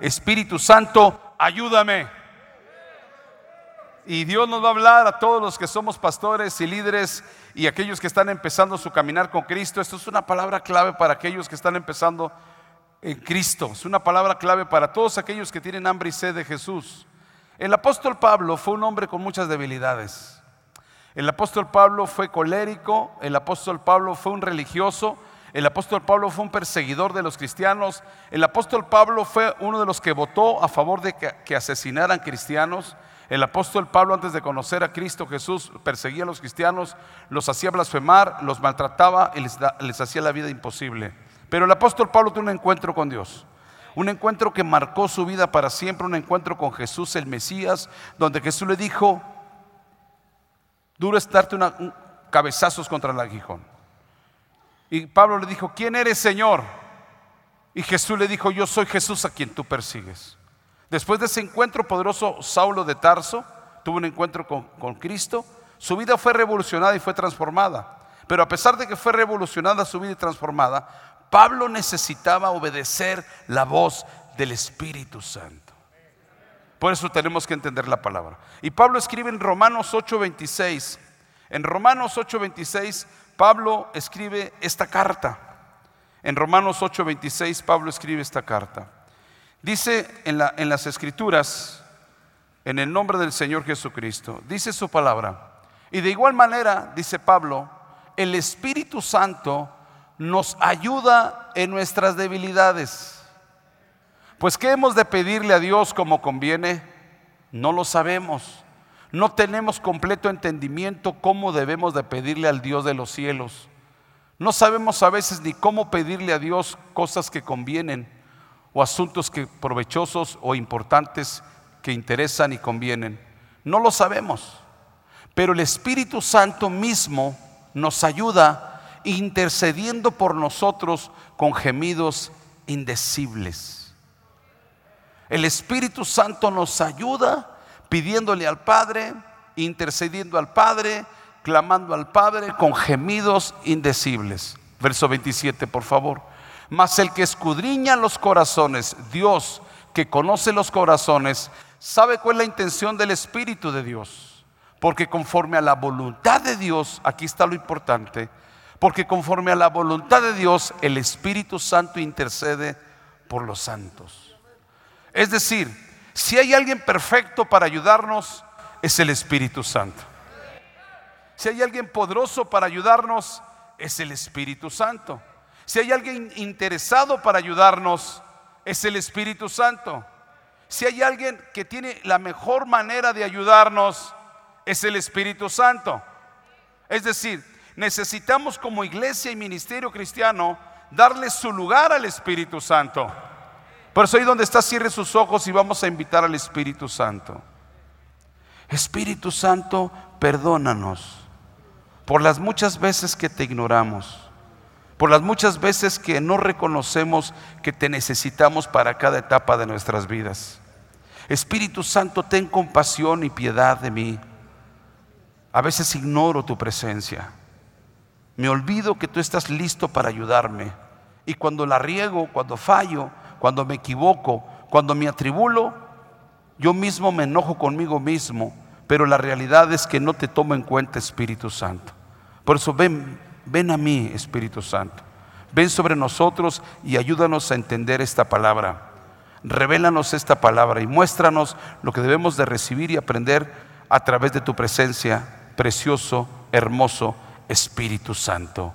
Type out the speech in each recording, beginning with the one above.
Espíritu Santo, ayúdame. Y Dios nos va a hablar a todos los que somos pastores y líderes y aquellos que están empezando su caminar con Cristo. Esto es una palabra clave para aquellos que están empezando en Cristo. Es una palabra clave para todos aquellos que tienen hambre y sed de Jesús. El apóstol Pablo fue un hombre con muchas debilidades. El apóstol Pablo fue colérico, el apóstol Pablo fue un religioso, el apóstol Pablo fue un perseguidor de los cristianos, el apóstol Pablo fue uno de los que votó a favor de que, asesinaran cristianos. El apóstol Pablo antes de conocer a Cristo Jesús perseguía a los cristianos, los hacía blasfemar, los maltrataba y les, hacía la vida imposible. Pero el apóstol Pablo tuvo un encuentro con Dios. Un encuentro que marcó su vida para siempre, un encuentro con Jesús el Mesías, donde Jesús le dijo, duro es darte una, cabezazos contra el aguijón. Y Pablo le dijo, ¿quién eres Señor? Y Jesús le dijo, yo soy Jesús a quien tú persigues. Después de ese encuentro poderoso, Saulo de Tarso tuvo un encuentro con, Cristo. Su vida fue revolucionada y fue transformada. Pero a pesar de que fue revolucionada su vida y transformada, Pablo necesitaba obedecer la voz del Espíritu Santo. Por eso tenemos que entender la palabra. Y Pablo escribe en Romanos 8:26. En Romanos 8:26 Pablo escribe esta carta. En Romanos 8:26 Pablo escribe esta carta. Dice en, en las escrituras, en el nombre del Señor Jesucristo, dice su palabra. Y de igual manera, dice Pablo, el Espíritu Santo nos ayuda en nuestras debilidades. Pues ¿qué hemos de pedirle a Dios como conviene? No lo sabemos. No tenemos completo entendimiento cómo debemos de pedirle al Dios de los cielos. No sabemos a veces ni cómo pedirle a Dios cosas que convienen o asuntos que provechosos o importantes que interesan y convienen. No lo sabemos, pero el Espíritu Santo mismo nos ayuda intercediendo por nosotros con gemidos indecibles. El Espíritu Santo nos ayuda pidiéndole al Padre, intercediendo al Padre, clamando al Padre con gemidos indecibles. Verso 27, por favor. Mas el que escudriña los corazones, Dios que conoce los corazones, sabe cuál es la intención del Espíritu de Dios. Porque conforme a la voluntad de Dios, aquí está lo importante, porque conforme a la voluntad de Dios, el Espíritu Santo intercede por los santos. Es decir, si hay alguien perfecto para ayudarnos, es el Espíritu Santo. Si hay alguien poderoso para ayudarnos, es el Espíritu Santo. Si hay alguien interesado para ayudarnos, es el Espíritu Santo. Si hay alguien que tiene la mejor manera de ayudarnos, es el Espíritu Santo. Es decir, necesitamos como iglesia y ministerio cristiano darle su lugar al Espíritu Santo. Por eso ahí donde está, cierre sus ojos y vamos a invitar al Espíritu Santo. Espíritu Santo, perdónanos por las muchas veces que te ignoramos por las muchas veces que no reconocemos que te necesitamos para cada etapa de nuestras vidas. Espíritu Santo, ten compasión y piedad de mí. A veces ignoro tu presencia. Me olvido que tú estás listo para ayudarme. Y cuando la riego, cuando fallo, cuando me equivoco, cuando me atribulo, yo mismo me enojo conmigo mismo. Pero la realidad es que no te tomo en cuenta, Espíritu Santo. Por eso ven, ven a mí, Espíritu Santo. Ven sobre nosotros y ayúdanos a entender esta palabra. Revélanos esta palabra y muéstranos lo que debemos de recibir y aprender a través de tu presencia, precioso, hermoso Espíritu Santo.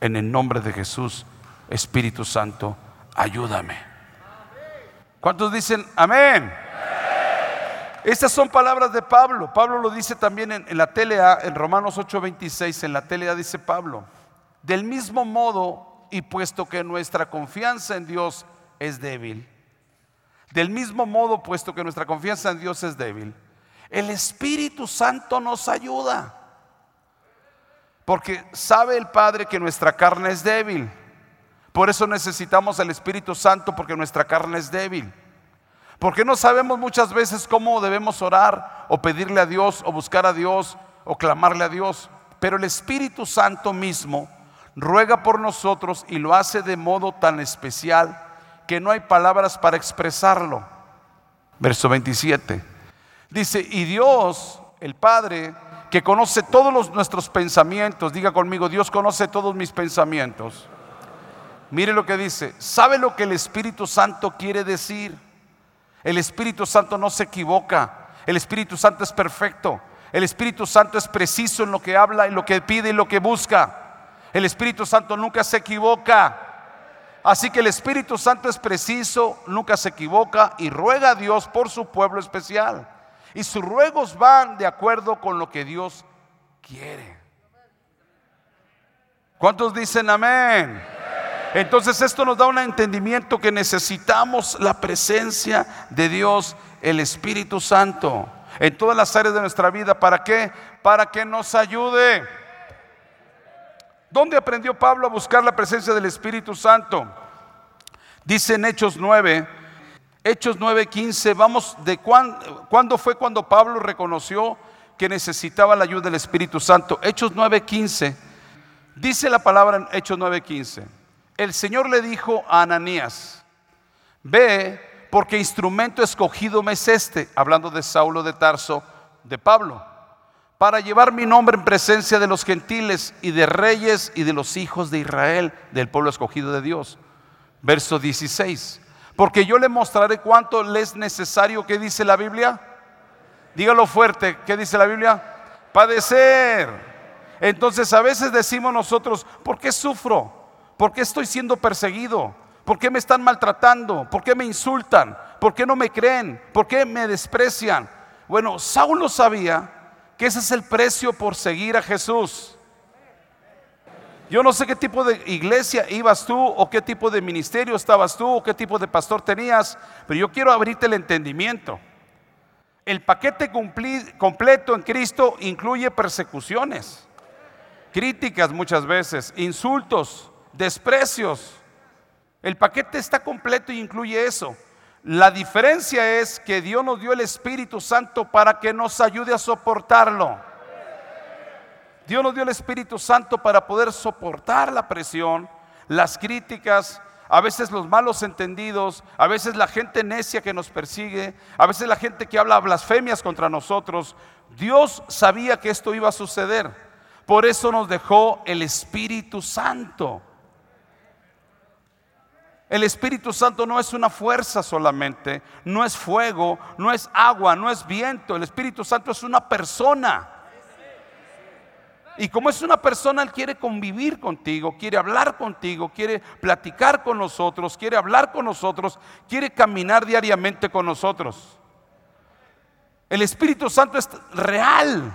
En el nombre de Jesús, Espíritu Santo, ayúdame. ¿Cuántos dicen amén? Estas son palabras de Pablo. Pablo lo dice también en, la telea, en Romanos 8:26, en la telea dice Pablo, del mismo modo y puesto que nuestra confianza en Dios es débil, del mismo modo puesto que nuestra confianza en Dios es débil, el Espíritu Santo nos ayuda. Porque sabe el Padre que nuestra carne es débil. Por eso necesitamos el Espíritu Santo porque nuestra carne es débil. Porque no sabemos muchas veces cómo debemos orar o pedirle a Dios o buscar a Dios o clamarle a Dios. Pero el Espíritu Santo mismo ruega por nosotros y lo hace de modo tan especial que no hay palabras para expresarlo. Verso 27. Dice, y Dios, el Padre, que conoce todos nuestros pensamientos, diga conmigo, Dios conoce todos mis pensamientos. Mire lo que dice, ¿sabe lo que el Espíritu Santo quiere decir? El Espíritu Santo no se equivoca, el Espíritu Santo es perfecto, el Espíritu Santo es preciso en lo que habla, en lo que pide y lo que busca. El Espíritu Santo nunca se equivoca. Así que el Espíritu Santo es preciso, nunca se equivoca y ruega a Dios por su pueblo especial. Y sus ruegos van de acuerdo con lo que Dios quiere. ¿Cuántos dicen amén? Entonces esto nos da un entendimiento que necesitamos la presencia de Dios, el Espíritu Santo, en todas las áreas de nuestra vida. ¿Para qué? Para que nos ayude. ¿Dónde aprendió Pablo a buscar la presencia del Espíritu Santo? Dice en Hechos 9, Hechos 9:15, vamos de cuándo fue cuando Pablo reconoció que necesitaba la ayuda del Espíritu Santo. Hechos 9:15, dice la palabra en Hechos 9:15. El Señor le dijo a Ananías, ve porque instrumento escogido me es este, hablando de Saulo de Tarso, de Pablo para llevar mi nombre en presencia de los gentiles y de reyes y de los hijos de Israel, del pueblo escogido de Dios. Verso 16. Porque yo le mostraré cuánto le es necesario, ¿qué dice la Biblia? Dígalo fuerte, ¿qué dice la Biblia? Padecer. Entonces a veces decimos nosotros, ¿por qué sufro? ¿Por qué estoy siendo perseguido? ¿Por qué me están maltratando? ¿Por qué me insultan? ¿Por qué no me creen? ¿Por qué me desprecian? Bueno, Saulo sabía que ese es el precio por seguir a Jesús. Yo no sé qué tipo de iglesia ibas tú o qué tipo de ministerio estabas tú o qué tipo de pastor tenías, pero yo quiero abrirte el entendimiento. El paquete completo en Cristo incluye persecuciones, críticas muchas veces, insultos, desprecios. El paquete está completo y incluye eso. La diferencia es que Dios nos dio el Espíritu Santo para que nos ayude a soportarlo. Dios nos dio el Espíritu Santo para poder soportar la presión, las críticas, a veces los malos entendidos, a veces la gente necia que nos persigue, a veces la gente que habla blasfemias contra nosotros. Dios sabía que esto iba a suceder. Por eso nos dejó el Espíritu Santo. El Espíritu Santo no es una fuerza solamente, no es fuego, no es agua, no es viento. El Espíritu Santo es una persona. Y como es una persona, Él quiere convivir contigo, quiere hablar contigo, quiere platicar con nosotros, quiere hablar con nosotros, quiere caminar diariamente con nosotros. El Espíritu Santo es real.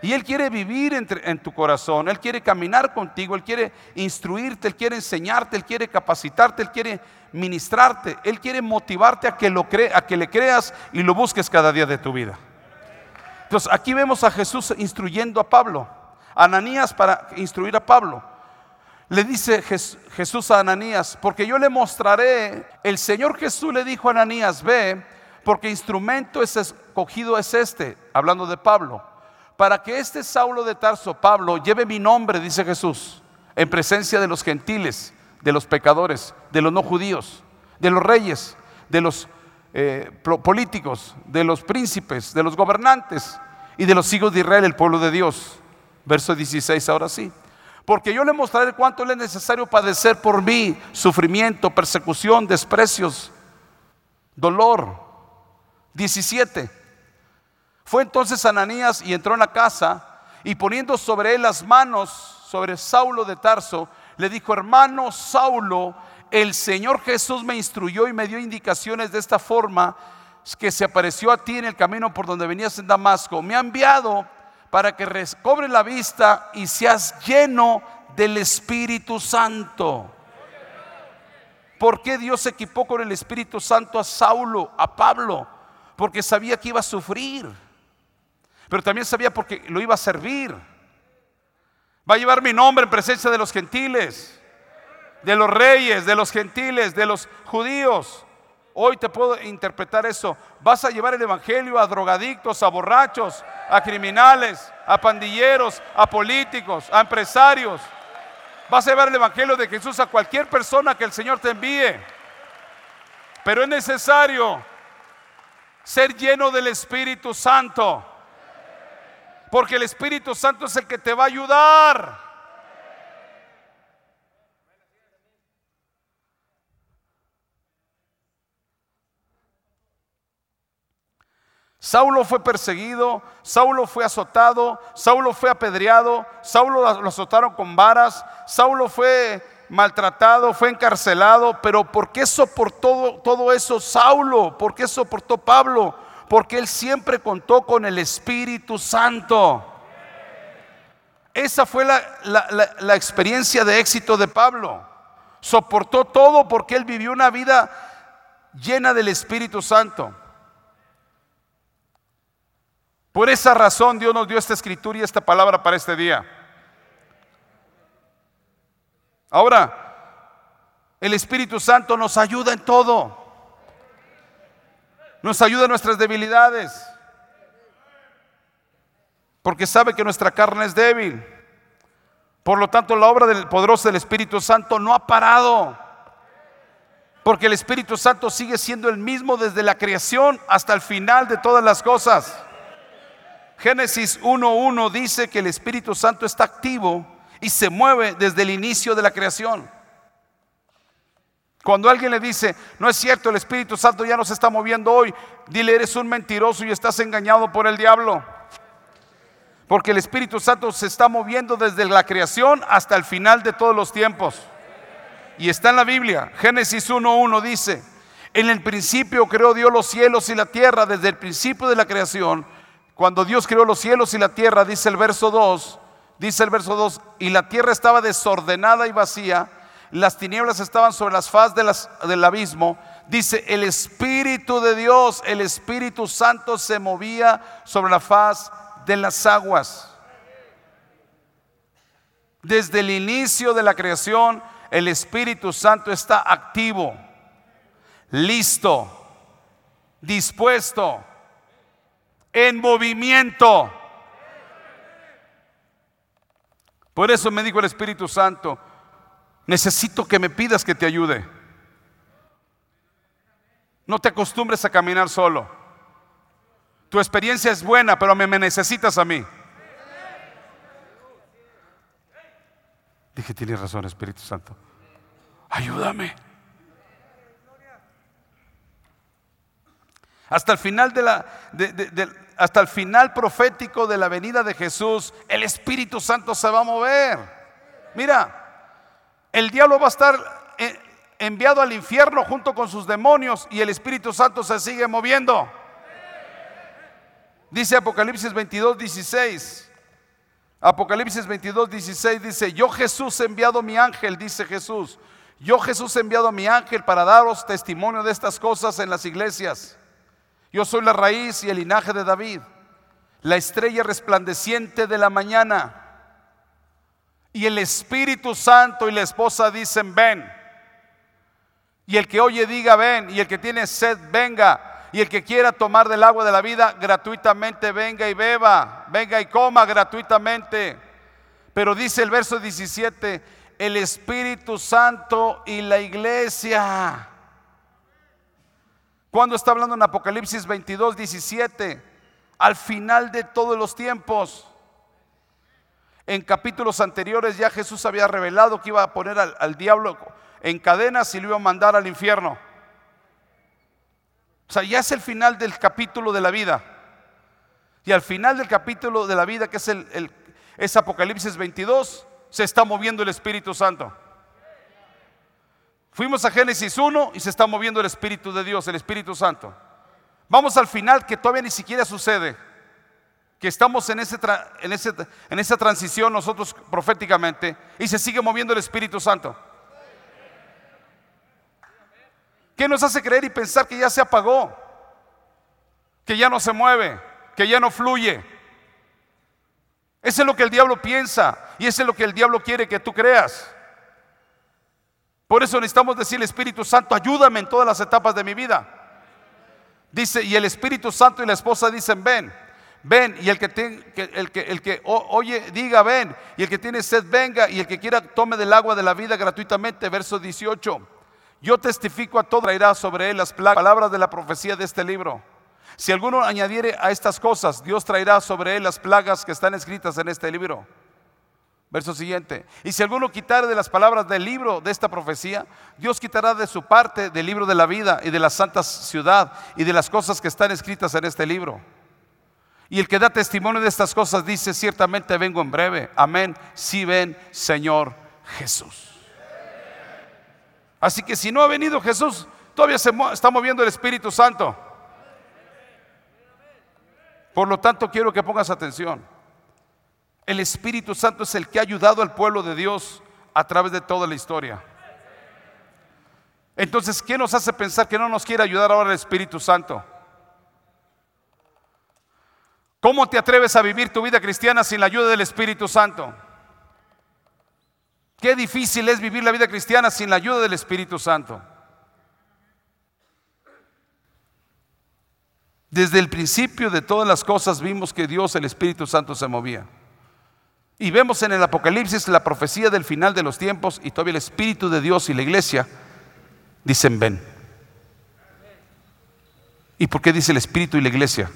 Y Él quiere vivir en tu corazón, Él quiere caminar contigo, Él quiere instruirte, Él quiere enseñarte, Él quiere capacitarte, Él quiere ministrarte, Él quiere motivarte a que, lo a que le creas y lo busques cada día de tu vida. Entonces aquí vemos a Jesús instruyendo a Pablo, Ananías para instruir a Pablo. Le dice Jesús a Ananías, porque yo le mostraré, el Señor Jesús le dijo a Ananías, ve, porque instrumento es escogido es este, hablando de Pablo para que este Saulo de Tarso, Pablo, lleve mi nombre, dice Jesús, en presencia de los gentiles, de los pecadores, de los no judíos, de los reyes, de los eh, políticos, de los príncipes, de los gobernantes y de los hijos de Israel, el pueblo de Dios. Verso 16, ahora sí. Porque yo le mostraré cuánto le es necesario padecer por mí, sufrimiento, persecución, desprecios, dolor. 17. Fue entonces Ananías y entró en la casa y poniendo sobre él las manos sobre Saulo de Tarso, le dijo, hermano Saulo, el Señor Jesús me instruyó y me dio indicaciones de esta forma que se apareció a ti en el camino por donde venías en Damasco. Me ha enviado para que recobre la vista y seas lleno del Espíritu Santo. ¿Por qué Dios equipó con el Espíritu Santo a Saulo, a Pablo? Porque sabía que iba a sufrir pero también sabía porque lo iba a servir. Va a llevar mi nombre en presencia de los gentiles, de los reyes, de los gentiles, de los judíos. Hoy te puedo interpretar eso. Vas a llevar el Evangelio a drogadictos, a borrachos, a criminales, a pandilleros, a políticos, a empresarios. Vas a llevar el Evangelio de Jesús a cualquier persona que el Señor te envíe. Pero es necesario ser lleno del Espíritu Santo. Porque el Espíritu Santo es el que te va a ayudar. Saulo fue perseguido, Saulo fue azotado, Saulo fue apedreado, Saulo lo azotaron con varas, Saulo fue maltratado, fue encarcelado, pero ¿por qué soportó todo eso Saulo? ¿Por qué soportó Pablo? Porque él siempre contó con el Espíritu Santo. Esa fue la, la experiencia de éxito de Pablo. Soportó todo porque él vivió una vida llena del Espíritu Santo. Por esa razón Dios nos dio esta escritura y esta palabra para este día. Ahora, el Espíritu Santo nos ayuda en todo. Nos ayuda en nuestras debilidades. Porque sabe que nuestra carne es débil. Por lo tanto, la obra del poderoso del Espíritu Santo no ha parado. Porque el Espíritu Santo sigue siendo el mismo desde la creación hasta el final de todas las cosas. Génesis 1.1 dice que el Espíritu Santo está activo y se mueve desde el inicio de la creación. Cuando alguien le dice, no es cierto, el Espíritu Santo ya no se está moviendo hoy, dile, eres un mentiroso y estás engañado por el diablo. Porque el Espíritu Santo se está moviendo desde la creación hasta el final de todos los tiempos. Y está en la Biblia. Génesis 1.1 dice, en el principio creó Dios los cielos y la tierra desde el principio de la creación cuando Dios creó los cielos y la tierra, dice el verso 2, dice el verso 2, y la tierra estaba desordenada y vacía, las tinieblas estaban sobre las faz del abismo, dice, el Espíritu de Dios, el Espíritu Santo se movía sobre la faz de las aguas. Desde el inicio de la creación, el Espíritu Santo está activo, listo, dispuesto en movimiento. Por eso me dijo el Espíritu Santo, necesito que me pidas que te ayude. No te acostumbres a caminar solo. Tu experiencia es buena, pero me, necesitas a mí. Dije, tienes razón, Espíritu Santo. Ayúdame. Hasta el final de la, hasta el final profético de la venida de Jesús, el Espíritu Santo se va a mover. Mira, el diablo va a estar eh, enviado al infierno junto con sus demonios y el Espíritu Santo se sigue moviendo. Dice Apocalipsis 22, 16. Apocalipsis 22, 16 dice, yo Jesús he enviado mi ángel, dice Jesús. Yo Jesús he enviado mi ángel para daros testimonio de estas cosas en las iglesias. Yo soy la raíz y el linaje de David, la estrella resplandeciente de la mañana. Y el Espíritu Santo y la esposa dicen, ven. Y el que oye diga, ven. Y el que tiene sed, venga. Y el que quiera tomar del agua de la vida, gratuitamente venga y beba. Venga y coma gratuitamente. Pero dice el verso 17, el Espíritu Santo y la iglesia. Cuando está hablando en Apocalipsis 22, 17, al final de todos los tiempos. En capítulos anteriores ya Jesús había revelado que iba a poner al, diablo en cadenas y lo iba a mandar al infierno. O sea, ya es el final del capítulo de la vida. Y al final del capítulo de la vida, que es, el, es Apocalipsis 22, se está moviendo el Espíritu Santo. Fuimos a Génesis 1 y se está moviendo el Espíritu de Dios, el Espíritu Santo. Vamos al final que todavía ni siquiera sucede, que estamos en, ese en, ese, en esa transición nosotros proféticamente y se sigue moviendo el Espíritu Santo. ¿Qué nos hace creer y pensar que ya se apagó? Que ya no se mueve, que ya no fluye. Eso es lo que el diablo piensa y eso es lo que el diablo quiere que tú creas. Por eso necesitamos decirle, Espíritu Santo, ayúdame en todas las etapas de mi vida. Dice, y el Espíritu Santo y la esposa dicen, ven. Ven. Y el que, el que, el que oye, diga, ven. Y el que tiene sed, venga. Y el que quiera, tome del agua de la vida gratuitamente. Verso 18. Yo testifico a todo, traerá sobre él las palabras de la profecía de este libro. Si alguno añadiere a estas cosas, Dios traerá sobre él las plagas que están escritas en este libro. Verso siguiente. Y si alguno quitare de las palabras del libro de esta profecía, Dios quitará de su parte del libro de la vida y de la santa ciudad y de las cosas que están escritas en este libro. Y el que da testimonio de estas cosas dice, ciertamente vengo en breve. Amén. Si ven, Señor Jesús. Así que si no ha venido Jesús, todavía se está moviendo el Espíritu Santo. Por lo tanto, quiero que pongas atención. El Espíritu Santo es el que ha ayudado al pueblo de Dios a través de toda la historia. Entonces, ¿qué nos hace pensar que no nos quiere ayudar ahora el Espíritu Santo? ¿Cómo te atreves a vivir tu vida cristiana sin la ayuda del Espíritu Santo? Qué difícil es vivir la vida cristiana sin la ayuda del Espíritu Santo. Desde el principio de todas las cosas vimos que Dios, el Espíritu Santo, se movía. Y vemos en el Apocalipsis la profecía del final de los tiempos y todavía el Espíritu de Dios y la iglesia dicen ven. ¿Y por qué dice el Espíritu y la iglesia?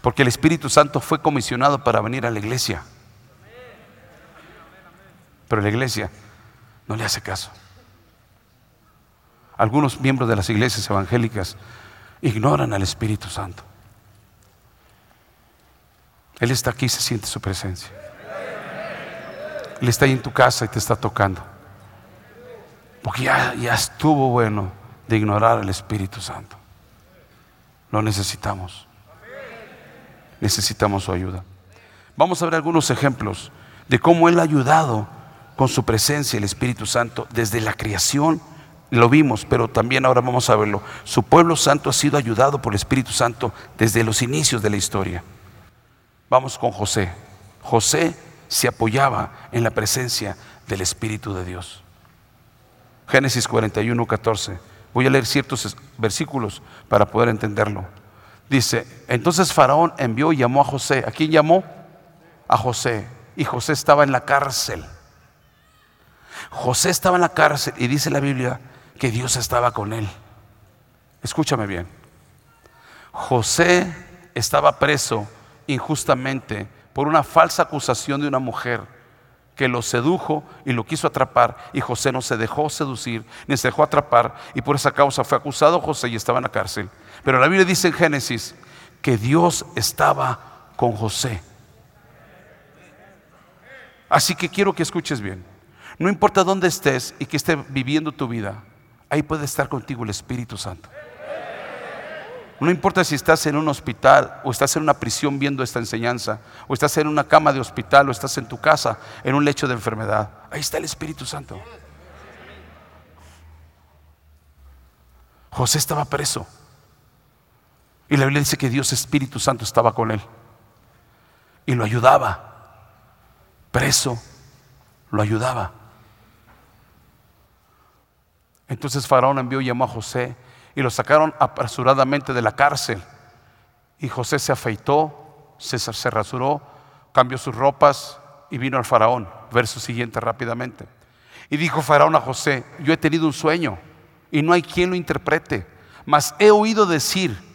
Porque el Espíritu Santo fue comisionado para venir a la iglesia. Pero la iglesia no le hace caso. Algunos miembros de las iglesias evangélicas ignoran al Espíritu Santo. Él está aquí y se siente su presencia. Él está ahí en tu casa y te está tocando. Porque ya, ya estuvo bueno de ignorar al Espíritu Santo. Lo necesitamos. Necesitamos su ayuda. Vamos a ver algunos ejemplos de cómo Él ha ayudado con su presencia el Espíritu Santo desde la creación. Lo vimos, pero también ahora vamos a verlo. Su pueblo santo ha sido ayudado por el Espíritu Santo desde los inicios de la historia. Vamos con José. José se apoyaba en la presencia del Espíritu de Dios. Génesis 41, 14. Voy a leer ciertos versículos para poder entenderlo. Dice, entonces Faraón envió y llamó a José. ¿A quién llamó? A José. Y José estaba en la cárcel. José estaba en la cárcel y dice la Biblia que Dios estaba con él. Escúchame bien. José estaba preso injustamente por una falsa acusación de una mujer que lo sedujo y lo quiso atrapar y José no se dejó seducir ni se dejó atrapar y por esa causa fue acusado José y estaba en la cárcel. Pero la Biblia dice en Génesis que Dios estaba con José. Así que quiero que escuches bien. No importa dónde estés y que esté viviendo tu vida, ahí puede estar contigo el Espíritu Santo. No importa si estás en un hospital o estás en una prisión viendo esta enseñanza, o estás en una cama de hospital o estás en tu casa en un lecho de enfermedad. Ahí está el Espíritu Santo. José estaba preso. Y la Biblia dice que Dios Espíritu Santo estaba con él. Y lo ayudaba. Preso, lo ayudaba. Entonces Faraón envió y llamó a José y lo sacaron apresuradamente de la cárcel. Y José se afeitó, se, se rasuró, cambió sus ropas y vino al faraón. Verso siguiente rápidamente. Y dijo Faraón a José, yo he tenido un sueño y no hay quien lo interprete, mas he oído decir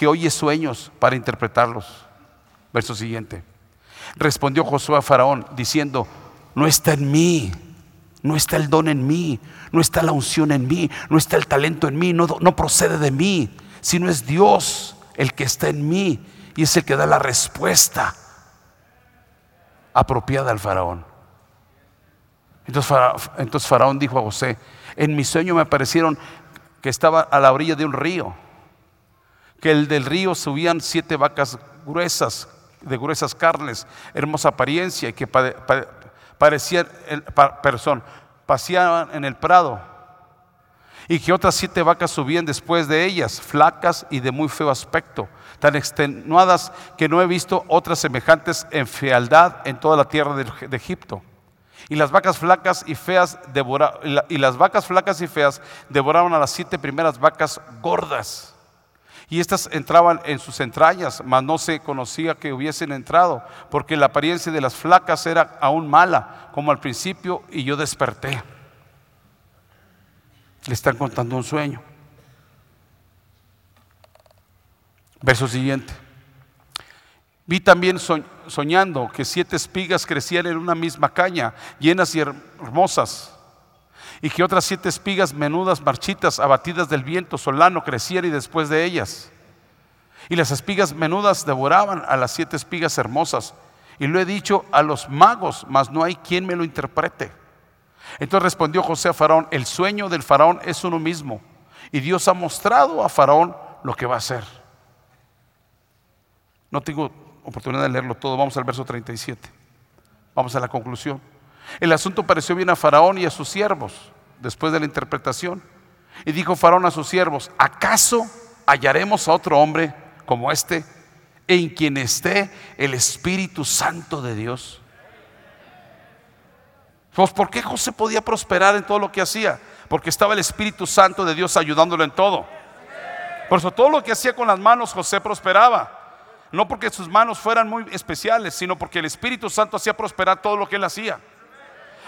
que oye sueños para interpretarlos. Verso siguiente. Respondió Josué a Faraón diciendo, no está en mí no está el don en mí, no está la unción en mí, no está el talento en mí, no, no procede de mí, sino es Dios el que está en mí y es el que da la respuesta apropiada al faraón. Entonces faraón, dijo a José, en mi sueño me parecieron que estaba a la orilla de un río, que el del río subían siete vacas gruesas, de gruesas carnes, hermosa apariencia, y que parecían, persona, paseaban en el prado. Y que otras siete vacas subían después de ellas, flacas y de muy feo aspecto, tan extenuadas que no he visto otras semejantes en fealdad en toda la tierra de, Egipto. Y las vacas flacas y feas y las vacas flacas y feas devoraron a las siete primeras vacas gordas. Y estas entraban en sus entrañas, mas no se conocía que hubiesen entrado, porque la apariencia de las flacas era aún mala, como al principio, y yo desperté. Le están contando un sueño. Verso siguiente. Vi también soñando que siete espigas crecían en una misma caña, llenas y hermosas, y que otras siete espigas menudas, marchitas, abatidas del viento solano, crecían y después de ellas. Y las espigas menudas devoraban a las siete espigas hermosas. Y lo he dicho a los magos, mas no hay quien me lo interprete. Entonces respondió José a Faraón, el sueño del Faraón es uno mismo. Y Dios ha mostrado a Faraón lo que va a hacer. No tengo oportunidad de leerlo todo, vamos al verso 37. Vamos a la conclusión. El asunto pareció bien a Faraón y a sus siervos después de la interpretación. Y dijo Faraón a sus siervos, ¿acaso hallaremos a otro hombre como este en quien esté el Espíritu Santo de Dios? Pues ¿por qué José podía prosperar en todo lo que hacía? Porque estaba el Espíritu Santo de Dios ayudándolo en todo. Por eso todo lo que hacía con las manos José prosperaba. No porque sus manos fueran muy especiales, sino porque el Espíritu Santo hacía prosperar todo lo que él hacía.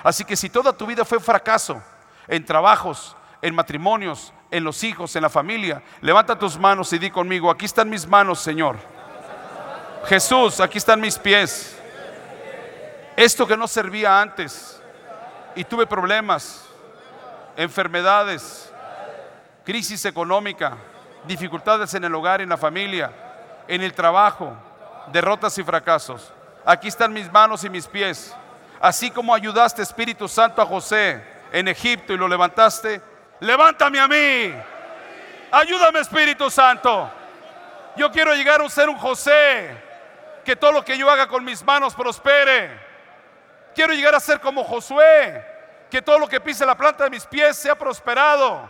Así que si toda tu vida fue fracaso, en trabajos, en matrimonios, en los hijos, en la familia, levanta tus manos y di conmigo, aquí están mis manos, Señor. Jesús, aquí están mis pies. Esto que no servía antes y tuve problemas, enfermedades, crisis económica, dificultades en el hogar en la familia, en el trabajo, derrotas y fracasos. Aquí están mis manos y mis pies. Así como ayudaste Espíritu Santo a José en Egipto y lo levantaste, levántame a mí. Ayúdame Espíritu Santo. Yo quiero llegar a ser un José, que todo lo que yo haga con mis manos prospere. Quiero llegar a ser como Josué, que todo lo que pise la planta de mis pies sea prosperado.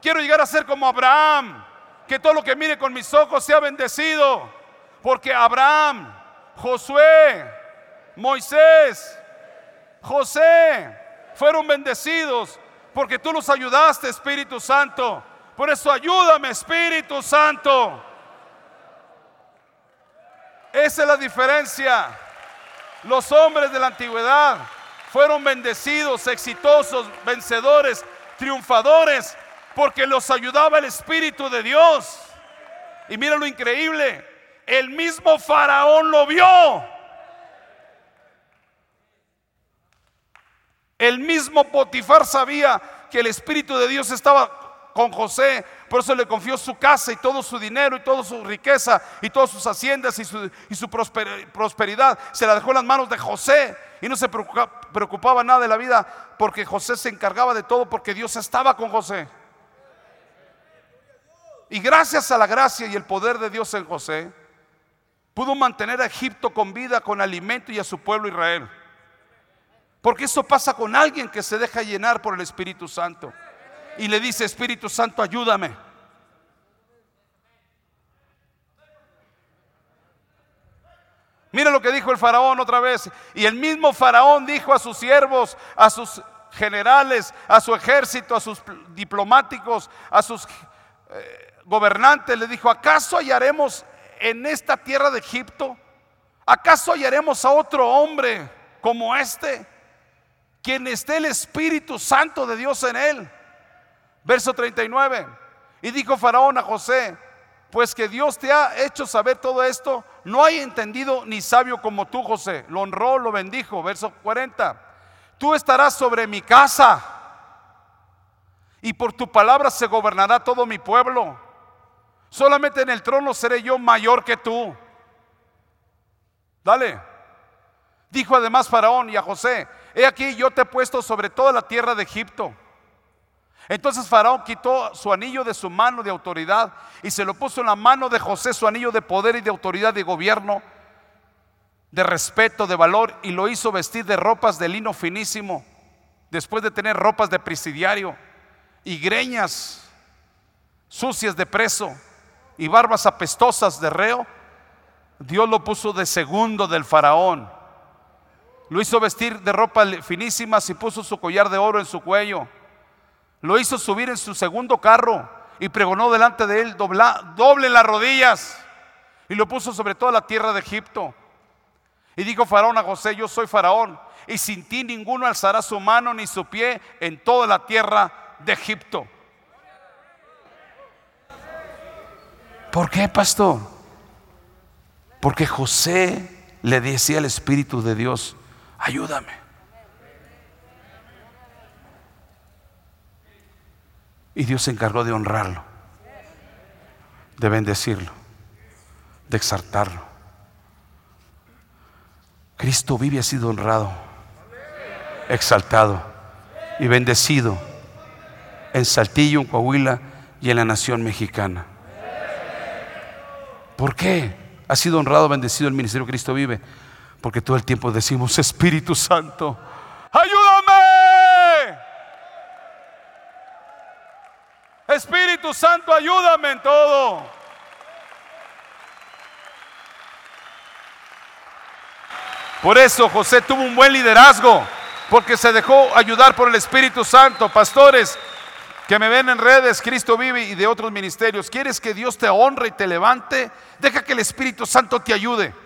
Quiero llegar a ser como Abraham, que todo lo que mire con mis ojos sea bendecido. Porque Abraham, Josué, Moisés, José fueron bendecidos porque tú los ayudaste, Espíritu Santo. Por eso ayúdame, Espíritu Santo. Esa es la diferencia. Los hombres de la antigüedad fueron bendecidos, exitosos, vencedores, triunfadores, porque los ayudaba el Espíritu de Dios. Y mira lo increíble, el mismo faraón lo vio. El mismo Potifar sabía que el Espíritu de Dios estaba con José, por eso le confió su casa y todo su dinero y toda su riqueza y todas sus haciendas y su, y su prosperidad. Se la dejó en las manos de José y no se preocupaba nada de la vida porque José se encargaba de todo porque Dios estaba con José. Y gracias a la gracia y el poder de Dios en José, pudo mantener a Egipto con vida, con alimento y a su pueblo Israel. Porque eso pasa con alguien que se deja llenar por el Espíritu Santo. Y le dice, Espíritu Santo, ayúdame. Mira lo que dijo el faraón otra vez. Y el mismo faraón dijo a sus siervos, a sus generales, a su ejército, a sus diplomáticos, a sus eh, gobernante le dijo, ¿acaso hallaremos en esta tierra de Egipto? ¿Acaso hallaremos a otro hombre como este? Quien esté el Espíritu Santo de Dios en él. Verso 39. Y dijo Faraón a José, pues que Dios te ha hecho saber todo esto, no hay entendido ni sabio como tú, José. Lo honró, lo bendijo. Verso 40. Tú estarás sobre mi casa y por tu palabra se gobernará todo mi pueblo. Solamente en el trono seré yo mayor que tú. Dale. Dijo además Faraón y a José, he aquí yo te he puesto sobre toda la tierra de Egipto. Entonces Faraón quitó su anillo de su mano de autoridad y se lo puso en la mano de José, su anillo de poder y de autoridad de gobierno, de respeto, de valor, y lo hizo vestir de ropas de lino finísimo, después de tener ropas de presidiario y greñas sucias de preso y barbas apestosas de reo, Dios lo puso de segundo del faraón. Lo hizo vestir de ropa finísimas y puso su collar de oro en su cuello. Lo hizo subir en su segundo carro y pregonó delante de él, dobla, doble las rodillas y lo puso sobre toda la tierra de Egipto. Y dijo Faraón a José, yo soy Faraón, y sin ti ninguno alzará su mano ni su pie en toda la tierra de Egipto. ¿Por qué, pastor? Porque José le decía al Espíritu de Dios, ayúdame. Y Dios se encargó de honrarlo, de bendecirlo, de exaltarlo. Cristo vive, ha sido honrado, exaltado y bendecido en Saltillo, en Coahuila y en la nación mexicana. ¿Por qué? Ha sido honrado, bendecido el ministerio Cristo vive. Porque todo el tiempo decimos, Espíritu Santo, ayúdame. Espíritu Santo, ayúdame en todo. Por eso José tuvo un buen liderazgo, porque se dejó ayudar por el Espíritu Santo. Pastores que me ven en redes, Cristo vive y de otros ministerios, ¿quieres que Dios te honre y te levante? Deja que el Espíritu Santo te ayude.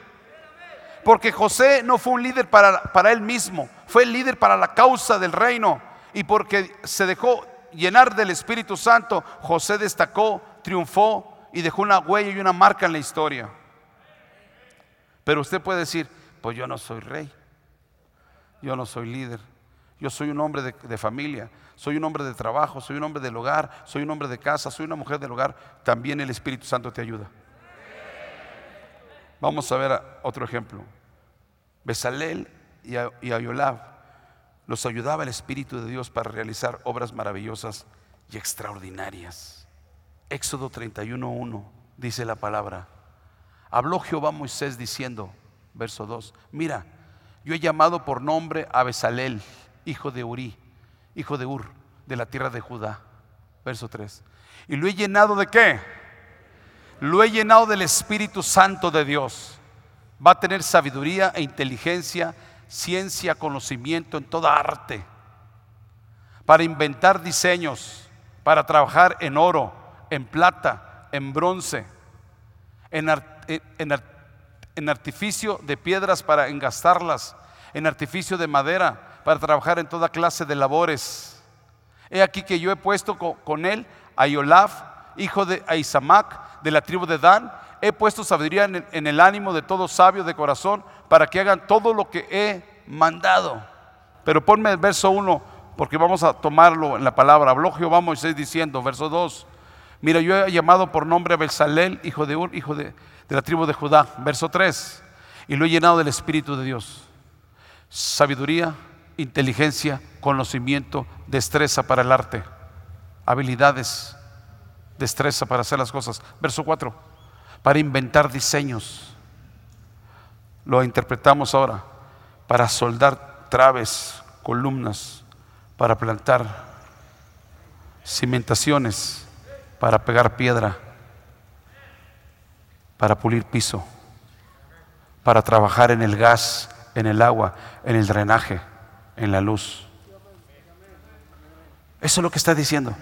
Porque José no fue un líder para, para él mismo, fue el líder para la causa del reino. Y porque se dejó llenar del Espíritu Santo, José destacó, triunfó y dejó una huella y una marca en la historia. Pero usted puede decir, pues yo no soy rey, yo no soy líder, yo soy un hombre de, familia, soy un hombre de trabajo, soy un hombre del hogar, soy un hombre de casa, soy una mujer del hogar, también el Espíritu Santo te ayuda. Vamos a ver otro ejemplo. Besalel y, Ayolab los ayudaba el Espíritu de Dios para realizar obras maravillosas y extraordinarias. Éxodo 31.1 dice la palabra. Habló Jehová a Moisés diciendo, verso 2, mira, yo he llamado por nombre a Besalel, hijo de Uri, hijo de Ur, de la tierra de Judá. Verso 3. Y lo he llenado de qué? Lo he llenado del Espíritu Santo de Dios. Va a tener sabiduría e inteligencia, ciencia, conocimiento en toda arte, para inventar diseños, para trabajar en oro, en plata, en bronce, en, en, en artificio de piedras para engastarlas, en artificio de madera para trabajar en toda clase de labores. He aquí que yo he puesto con, él a Yolaf, hijo de Aizamac, de la tribu de Dan. He puesto sabiduría en, el ánimo de todo sabio de corazón para que hagan todo lo que he mandado. Pero ponme el verso 1 porque vamos a tomarlo en la palabra. Habló Jehová Moisés diciendo, verso 2. Mira, yo he llamado por nombre a Belsalel, hijo de Ur, hijo de, de la tribu de Judá. Verso 3. Y lo he llenado del Espíritu de Dios. Sabiduría, inteligencia, conocimiento, destreza para el arte, habilidades, destreza para hacer las cosas. Verso 4. Para inventar diseños. Lo interpretamos ahora. Para soldar traves, columnas, para plantar cimentaciones, para pegar piedra para pulir piso, para trabajar en el gas, en el agua, en el drenaje, en la luz. Eso es lo que está diciendo.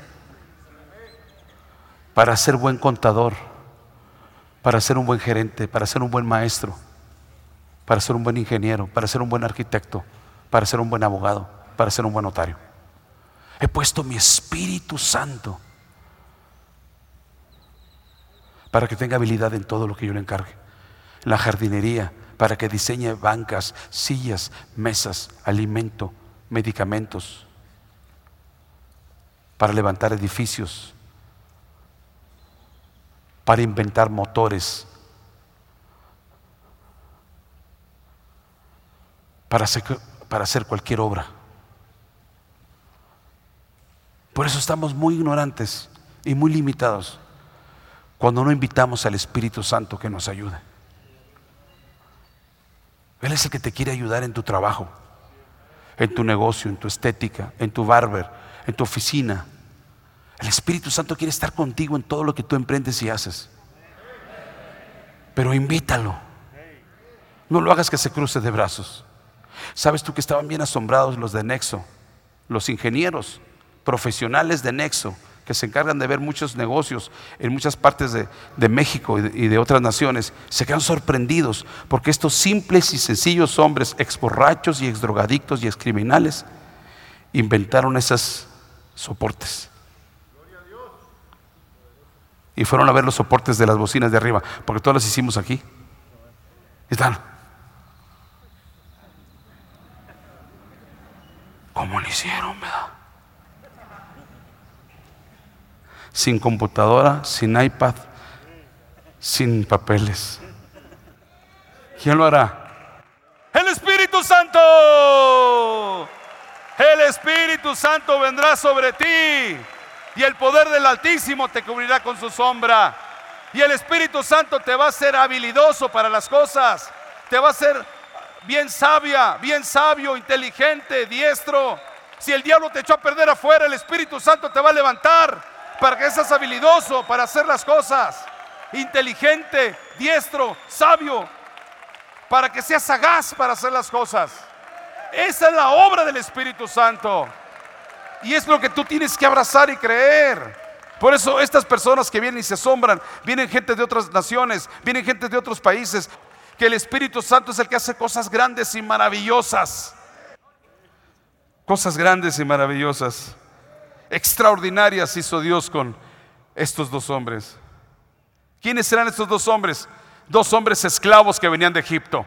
Para ser buen contador, para ser un buen gerente, para ser un buen maestro, para ser un buen ingeniero, para ser un buen arquitecto, para ser un buen abogado, para ser un buen notario. He puesto mi Espíritu Santo para que tenga habilidad en todo lo que yo le encargue. La jardinería, para que diseñe bancas, sillas, mesas, alimento, medicamentos, para levantar edificios, para inventar motores, para hacer, para hacer cualquier obra. Por eso estamos muy ignorantes y muy limitados cuando no invitamos al Espíritu Santo que nos ayude. Él es el que te quiere ayudar en tu trabajo, en tu negocio, en tu estética, en tu barber, en tu oficina. El Espíritu Santo quiere estar contigo en todo lo que tú emprendes y haces. Pero invítalo. No lo hagas que se cruce de brazos. ¿Sabes tú que estaban bien asombrados los de Nexo? Los ingenieros profesionales de Nexo que se encargan de ver muchos negocios en muchas partes de, México y de, y de, otras naciones, se quedan sorprendidos porque estos simples y sencillos hombres, exborrachos y exdrogadictos y excriminales, inventaron esos soportes. Y fueron a ver los soportes de las bocinas de arriba, porque todas las hicimos aquí. Están. ¿Cómo lo hicieron, verdad? Sin computadora, sin iPad, sin papeles. ¿Quién lo hará? El Espíritu Santo. El Espíritu Santo vendrá sobre ti y el poder del Altísimo te cubrirá con su sombra. Y el Espíritu Santo te va a hacer habilidoso para las cosas. Te va a hacer bien sabia, bien sabio, inteligente, diestro. Si el diablo te echó a perder afuera, el Espíritu Santo te va a levantar para que seas habilidoso para hacer las cosas. Inteligente, diestro, sabio, para que seas sagaz para hacer las cosas. Esa es la obra del Espíritu Santo. Y es lo que tú tienes que abrazar y creer. Por eso estas personas que vienen y se asombran, vienen gente de otras naciones, vienen gente de otros países, que el Espíritu Santo es el que hace cosas grandes y maravillosas. Cosas grandes y maravillosas. Extraordinarias hizo Dios con estos dos hombres. ¿Quiénes serán estos dos hombres? Dos hombres esclavos que venían de Egipto.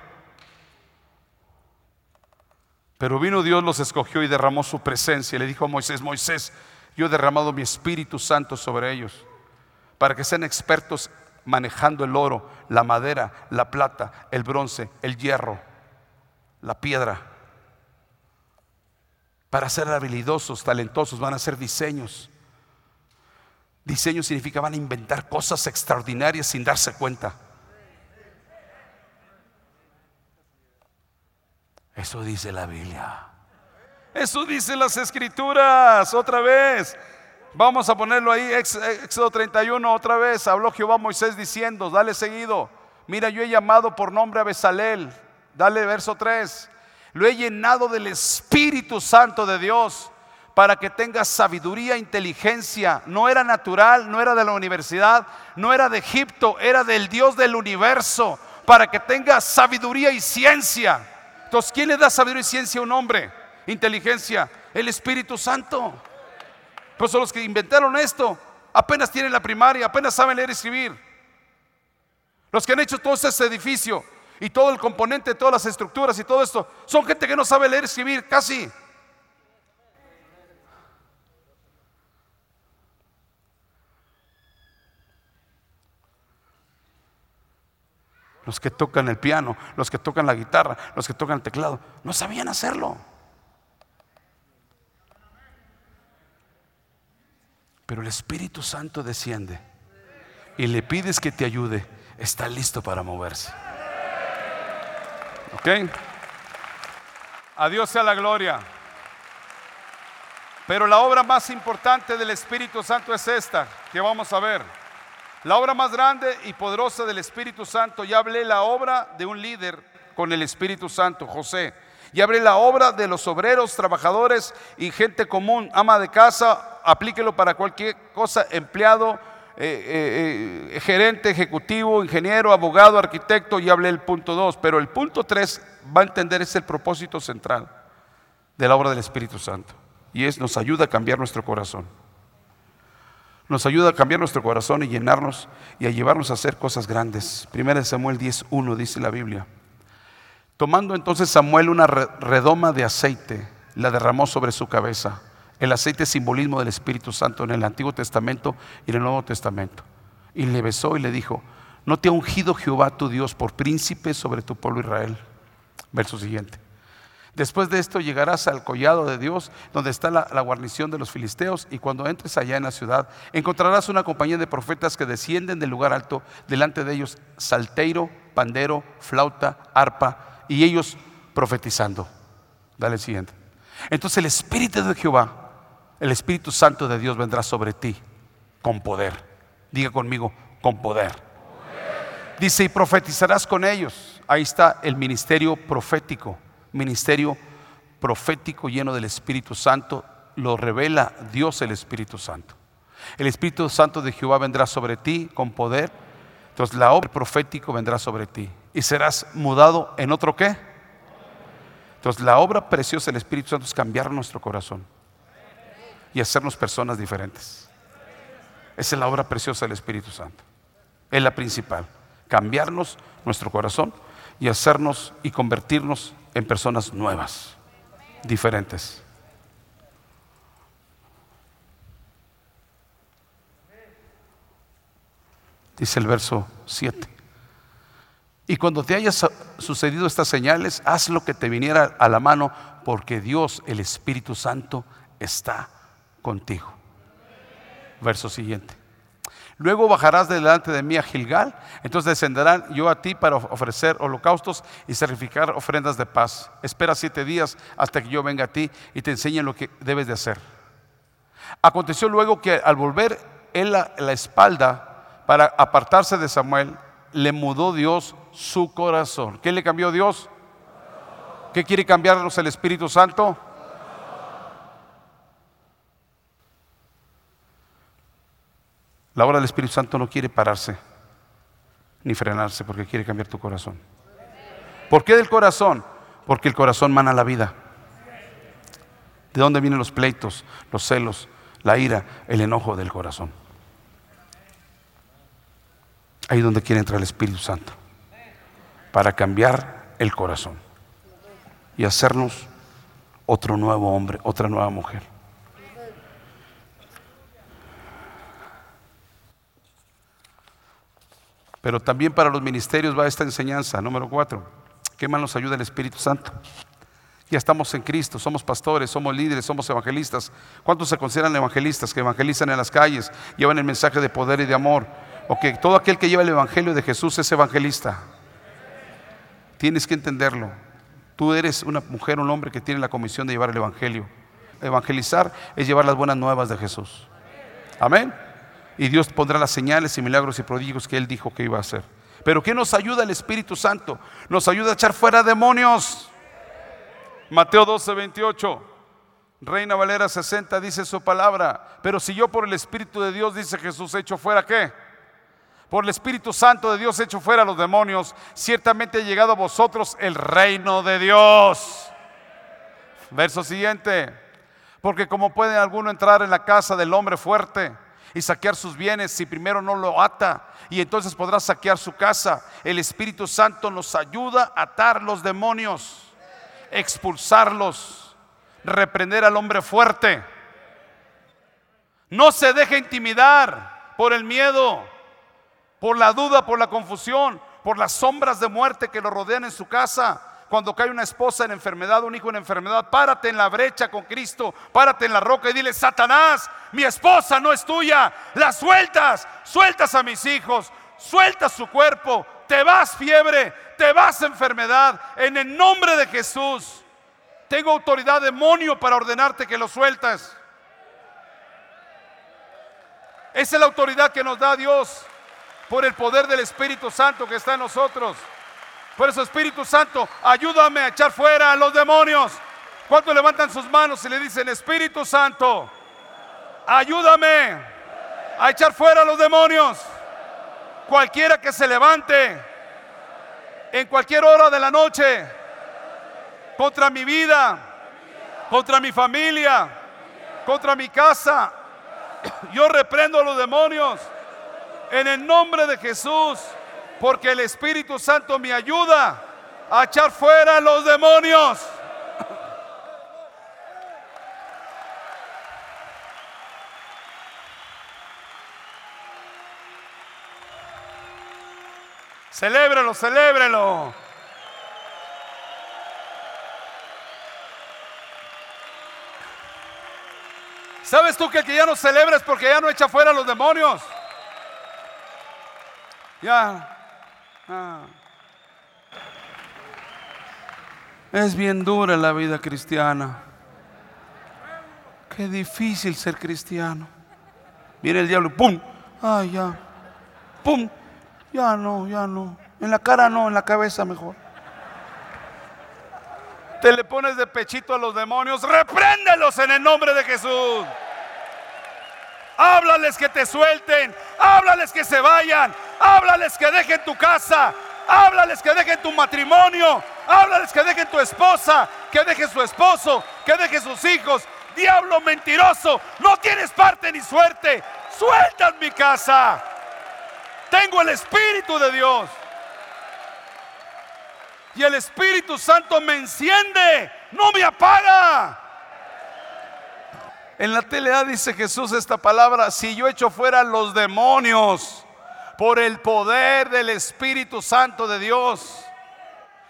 Pero vino Dios, los escogió y derramó su presencia. Y le dijo a Moisés, Moisés, yo he derramado mi Espíritu Santo sobre ellos, para que sean expertos manejando el oro, la madera, la plata, el bronce, el hierro, la piedra. Para ser habilidosos, talentosos, van a hacer diseños. Diseño significa van a inventar cosas extraordinarias sin darse cuenta. Eso dice la Biblia. Eso dice las escrituras otra vez. Vamos a ponerlo ahí, Éxodo 31 otra vez. Habló Jehová a Moisés diciendo, dale seguido. Mira, yo he llamado por nombre a Besalel. Dale verso 3. Lo he llenado del Espíritu Santo de Dios para que tenga sabiduría, inteligencia. No era natural, no era de la universidad, no era de Egipto, era del Dios del universo. Para que tenga sabiduría y ciencia entonces, ¿quién le da sabiduría y ciencia a un hombre? Inteligencia, el Espíritu Santo. Pues son los que inventaron esto. Apenas tienen la primaria, apenas saben leer y escribir. Los que han hecho todo ese edificio y todo el componente, todas las estructuras y todo esto, son gente que no sabe leer y escribir casi. Los que tocan el piano, los que tocan la guitarra, los que tocan el teclado, no sabían hacerlo. Pero el Espíritu Santo desciende y le pides que te ayude, está listo para moverse. ¿Ok? A Dios sea la gloria. Pero la obra más importante del Espíritu Santo es esta, que vamos a ver. La obra más grande y poderosa del Espíritu Santo, ya hablé la obra de un líder con el Espíritu Santo, José. Ya hablé la obra de los obreros, trabajadores y gente común, ama de casa, aplíquelo para cualquier cosa, empleado, eh, eh, eh, gerente, ejecutivo, ingeniero, abogado, arquitecto, ya hablé el punto 2, pero el punto 3 va a entender es el propósito central de la obra del Espíritu Santo. Y es nos ayuda a cambiar nuestro corazón. Nos ayuda a cambiar nuestro corazón y llenarnos y a llevarnos a hacer cosas grandes. Primera de Samuel 10.1 dice la Biblia. Tomando entonces Samuel una redoma de aceite, la derramó sobre su cabeza. El aceite es simbolismo del Espíritu Santo en el Antiguo Testamento y en el Nuevo Testamento. Y le besó y le dijo, ¿no te ha ungido Jehová tu Dios por príncipe sobre tu pueblo Israel? Verso siguiente. Después de esto llegarás al collado de Dios, donde está la, guarnición de los filisteos, y cuando entres allá en la ciudad, encontrarás una compañía de profetas que descienden del lugar alto, delante de ellos salteiro, pandero, flauta, arpa, y ellos profetizando. Dale el siguiente. Entonces el Espíritu de Jehová, el Espíritu Santo de Dios vendrá sobre ti con poder. Diga conmigo, con poder. Dice, y profetizarás con ellos. Ahí está el ministerio profético ministerio profético lleno del Espíritu Santo, lo revela Dios el Espíritu Santo. El Espíritu Santo de Jehová vendrá sobre ti con poder. Entonces la obra profético vendrá sobre ti. Y serás mudado en otro qué. Entonces la obra preciosa del Espíritu Santo es cambiar nuestro corazón y hacernos personas diferentes. Esa es la obra preciosa del Espíritu Santo. Es la principal. Cambiarnos nuestro corazón y hacernos y convertirnos en personas nuevas, diferentes. Dice el verso 7. Y cuando te hayas sucedido estas señales, haz lo que te viniera a la mano, porque Dios, el Espíritu Santo, está contigo. Verso siguiente. Luego bajarás delante de mí a Gilgal, entonces descenderán yo a ti para ofrecer holocaustos y sacrificar ofrendas de paz. Espera siete días hasta que yo venga a ti y te enseñe lo que debes de hacer. Aconteció luego que al volver él la, la espalda para apartarse de Samuel, le mudó Dios su corazón. ¿Qué le cambió Dios? ¿Qué quiere cambiarnos el Espíritu Santo? La obra del Espíritu Santo no quiere pararse ni frenarse porque quiere cambiar tu corazón. ¿Por qué del corazón? Porque el corazón mana la vida. ¿De dónde vienen los pleitos, los celos, la ira, el enojo del corazón? Ahí es donde quiere entrar el Espíritu Santo. Para cambiar el corazón y hacernos otro nuevo hombre, otra nueva mujer. Pero también para los ministerios va esta enseñanza, número cuatro. ¿Qué más nos ayuda el Espíritu Santo? Ya estamos en Cristo, somos pastores, somos líderes, somos evangelistas. ¿Cuántos se consideran evangelistas que evangelizan en las calles, llevan el mensaje de poder y de amor? O que todo aquel que lleva el evangelio de Jesús es evangelista. Tienes que entenderlo. Tú eres una mujer, un hombre que tiene la comisión de llevar el evangelio. Evangelizar es llevar las buenas nuevas de Jesús. Amén y Dios pondrá las señales y milagros y prodigios que Él dijo que iba a hacer. Pero ¿qué nos ayuda el Espíritu Santo? Nos ayuda a echar fuera demonios. Mateo 12, 28. Reina Valera 60 dice su palabra. Pero si yo por el Espíritu de Dios, dice Jesús, hecho fuera qué? Por el Espíritu Santo de Dios hecho fuera los demonios, ciertamente ha llegado a vosotros el reino de Dios. Verso siguiente. Porque como puede alguno entrar en la casa del hombre fuerte y saquear sus bienes si primero no lo ata. Y entonces podrá saquear su casa. El Espíritu Santo nos ayuda a atar los demonios, expulsarlos, reprender al hombre fuerte. No se deje intimidar por el miedo, por la duda, por la confusión, por las sombras de muerte que lo rodean en su casa cuando cae una esposa en enfermedad, un hijo en enfermedad, párate en la brecha con Cristo, párate en la roca y dile, Satanás, mi esposa no es tuya, la sueltas, sueltas a mis hijos, sueltas su cuerpo, te vas fiebre, te vas enfermedad, en el nombre de Jesús. Tengo autoridad demonio para ordenarte que lo sueltas. Esa es la autoridad que nos da Dios por el poder del Espíritu Santo que está en nosotros. Por eso, Espíritu Santo, ayúdame a echar fuera a los demonios. ¿Cuántos levantan sus manos y le dicen, Espíritu Santo, ayúdame a echar fuera a los demonios? Cualquiera que se levante en cualquier hora de la noche contra mi vida, contra mi familia, contra mi casa, yo reprendo a los demonios en el nombre de Jesús porque el Espíritu Santo me ayuda a echar fuera los demonios. Celébrelo, celébrelo. ¿Sabes tú que el que ya no celebres porque ya no echa fuera los demonios? Ya, Ah. Es bien dura la vida cristiana. Qué difícil ser cristiano. Viene el diablo, ¡pum! ¡Ay, ya! ¡Pum! Ya no, ya no. En la cara no, en la cabeza mejor. Te le pones de pechito a los demonios, repréndelos en el nombre de Jesús. Háblales que te suelten. Háblales que se vayan. Háblales que dejen tu casa. Háblales que dejen tu matrimonio. Háblales que dejen tu esposa. Que dejen su esposo. Que dejen sus hijos. Diablo mentiroso. No tienes parte ni suerte. Sueltas mi casa. Tengo el Espíritu de Dios. Y el Espíritu Santo me enciende. No me apaga. En la telea dice Jesús esta palabra, si yo echo fuera los demonios por el poder del Espíritu Santo de Dios,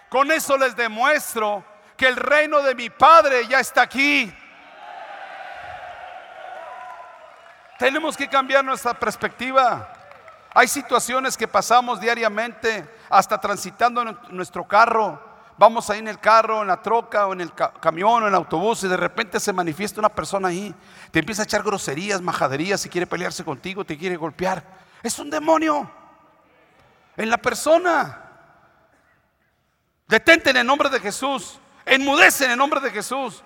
con eso les demuestro que el reino de mi Padre ya está aquí. Tenemos que cambiar nuestra perspectiva. Hay situaciones que pasamos diariamente, hasta transitando en nuestro carro vamos ahí en el carro, en la troca o en el camión o en el autobús y de repente se manifiesta una persona ahí, te empieza a echar groserías, majaderías, si quiere pelearse contigo, te quiere golpear. Es un demonio en la persona. Detente en el nombre de Jesús, enmudece en el nombre de Jesús.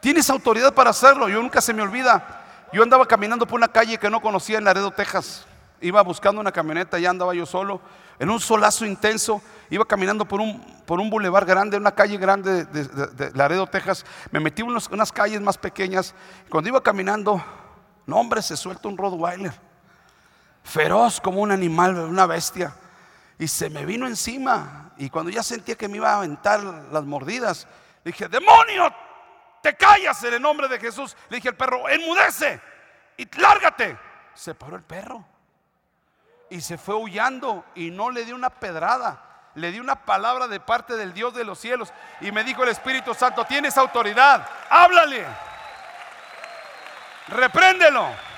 Tienes autoridad para hacerlo, yo nunca se me olvida. Yo andaba caminando por una calle que no conocía en Laredo, Texas. Iba buscando una camioneta, ya andaba yo solo, en un solazo intenso iba caminando por un, por un bulevar grande, una calle grande de, Laredo, Texas. Me metí en unas calles más pequeñas. Cuando iba caminando, no hombre, se suelta un Rottweiler. Feroz como un animal, una bestia. Y se me vino encima. Y cuando ya sentía que me iba a aventar las mordidas, dije, demonio, te callas en el nombre de Jesús. Le dije al perro, enmudece y lárgate. Se paró el perro y se fue huyendo y no le dio una pedrada le di una palabra de parte del Dios de los cielos y me dijo el Espíritu Santo, tienes autoridad, háblale, repréndelo.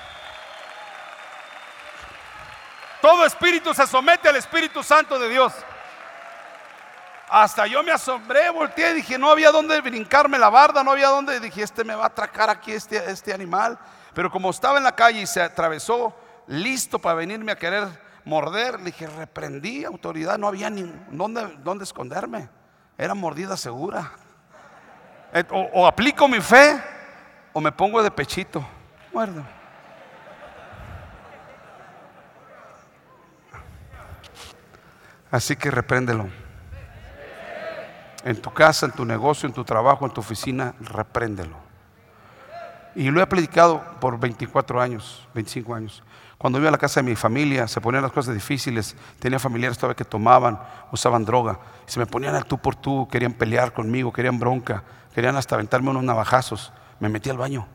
Todo espíritu se somete al Espíritu Santo de Dios. Hasta yo me asombré, volteé y dije, no había dónde brincarme la barda, no había dónde. Dije, este me va a atracar aquí, este, este animal. Pero como estaba en la calle y se atravesó, listo para venirme a querer morder. Le dije, reprendí autoridad, no había ni dónde, dónde esconderme. Era mordida segura. Eh, o, aplico mi fe o me pongo de pechito. Muerdo. Así que repréndelo. En tu casa, en tu negocio, en tu trabajo, en tu oficina, repréndelo. Y lo he aplicado por 24 años, 25 años. Cuando iba a la casa de mi familia, se ponían las cosas difíciles. Tenía familiares todavía que tomaban, usaban droga. se me ponían al tú por tú, querían pelear conmigo, querían bronca, querían hasta aventarme unos navajazos. Me metí al baño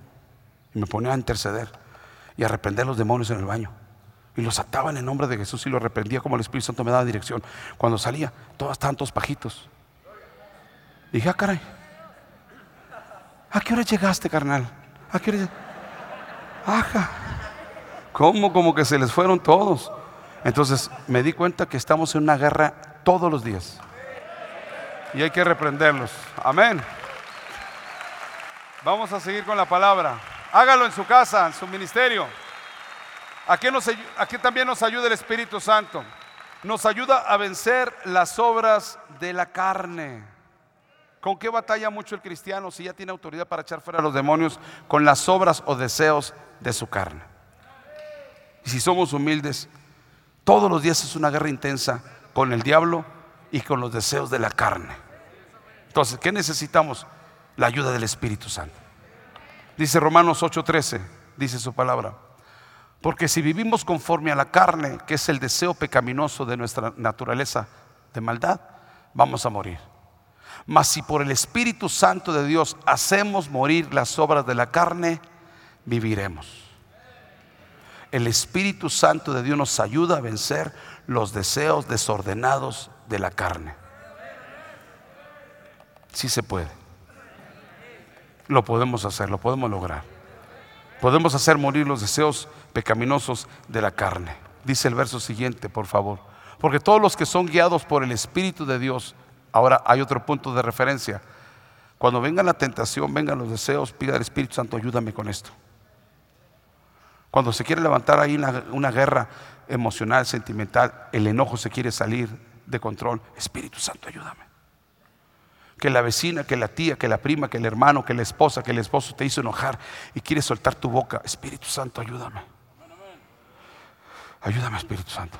y me ponía a interceder y a reprender los demonios en el baño. Y los ataba en el nombre de Jesús y los reprendía como el Espíritu Santo me daba dirección. Cuando salía, todos estaban todos pajitos. Dije, ah, caray, ¿a qué hora llegaste, carnal? ¿A qué hora? Ajá. ¿Cómo? Como que se les fueron todos. Entonces me di cuenta que estamos en una guerra todos los días. Y hay que reprenderlos. Amén. Vamos a seguir con la palabra. Hágalo en su casa, en su ministerio. Aquí, nos, también nos ayuda el Espíritu Santo. Nos ayuda a vencer las obras de la carne. ¿Con qué batalla mucho el cristiano si ya tiene autoridad para echar fuera a los demonios? Con las obras o deseos de su carne. Y si somos humildes, todos los días es una guerra intensa con el diablo y con los deseos de la carne. Entonces, ¿qué necesitamos? La ayuda del Espíritu Santo. Dice Romanos 8:13, dice su palabra. Porque si vivimos conforme a la carne, que es el deseo pecaminoso de nuestra naturaleza de maldad, vamos a morir. Mas si por el Espíritu Santo de Dios hacemos morir las obras de la carne, viviremos el Espíritu Santo de Dios nos ayuda a vencer los deseos desordenados de la carne. Sí se puede. Lo podemos hacer, lo podemos lograr. Podemos hacer morir los deseos pecaminosos de la carne. Dice el verso siguiente, por favor. Porque todos los que son guiados por el Espíritu de Dios, ahora hay otro punto de referencia. Cuando venga la tentación, vengan los deseos, pida al Espíritu Santo, ayúdame con esto. Cuando se quiere levantar ahí una, guerra emocional, sentimental, el enojo se quiere salir de control. Espíritu Santo, ayúdame. Que la vecina, que la tía, que la prima, que el hermano, que la esposa, que el esposo te hizo enojar y quieres soltar tu boca. Espíritu Santo, ayúdame. Ayúdame, Espíritu Santo.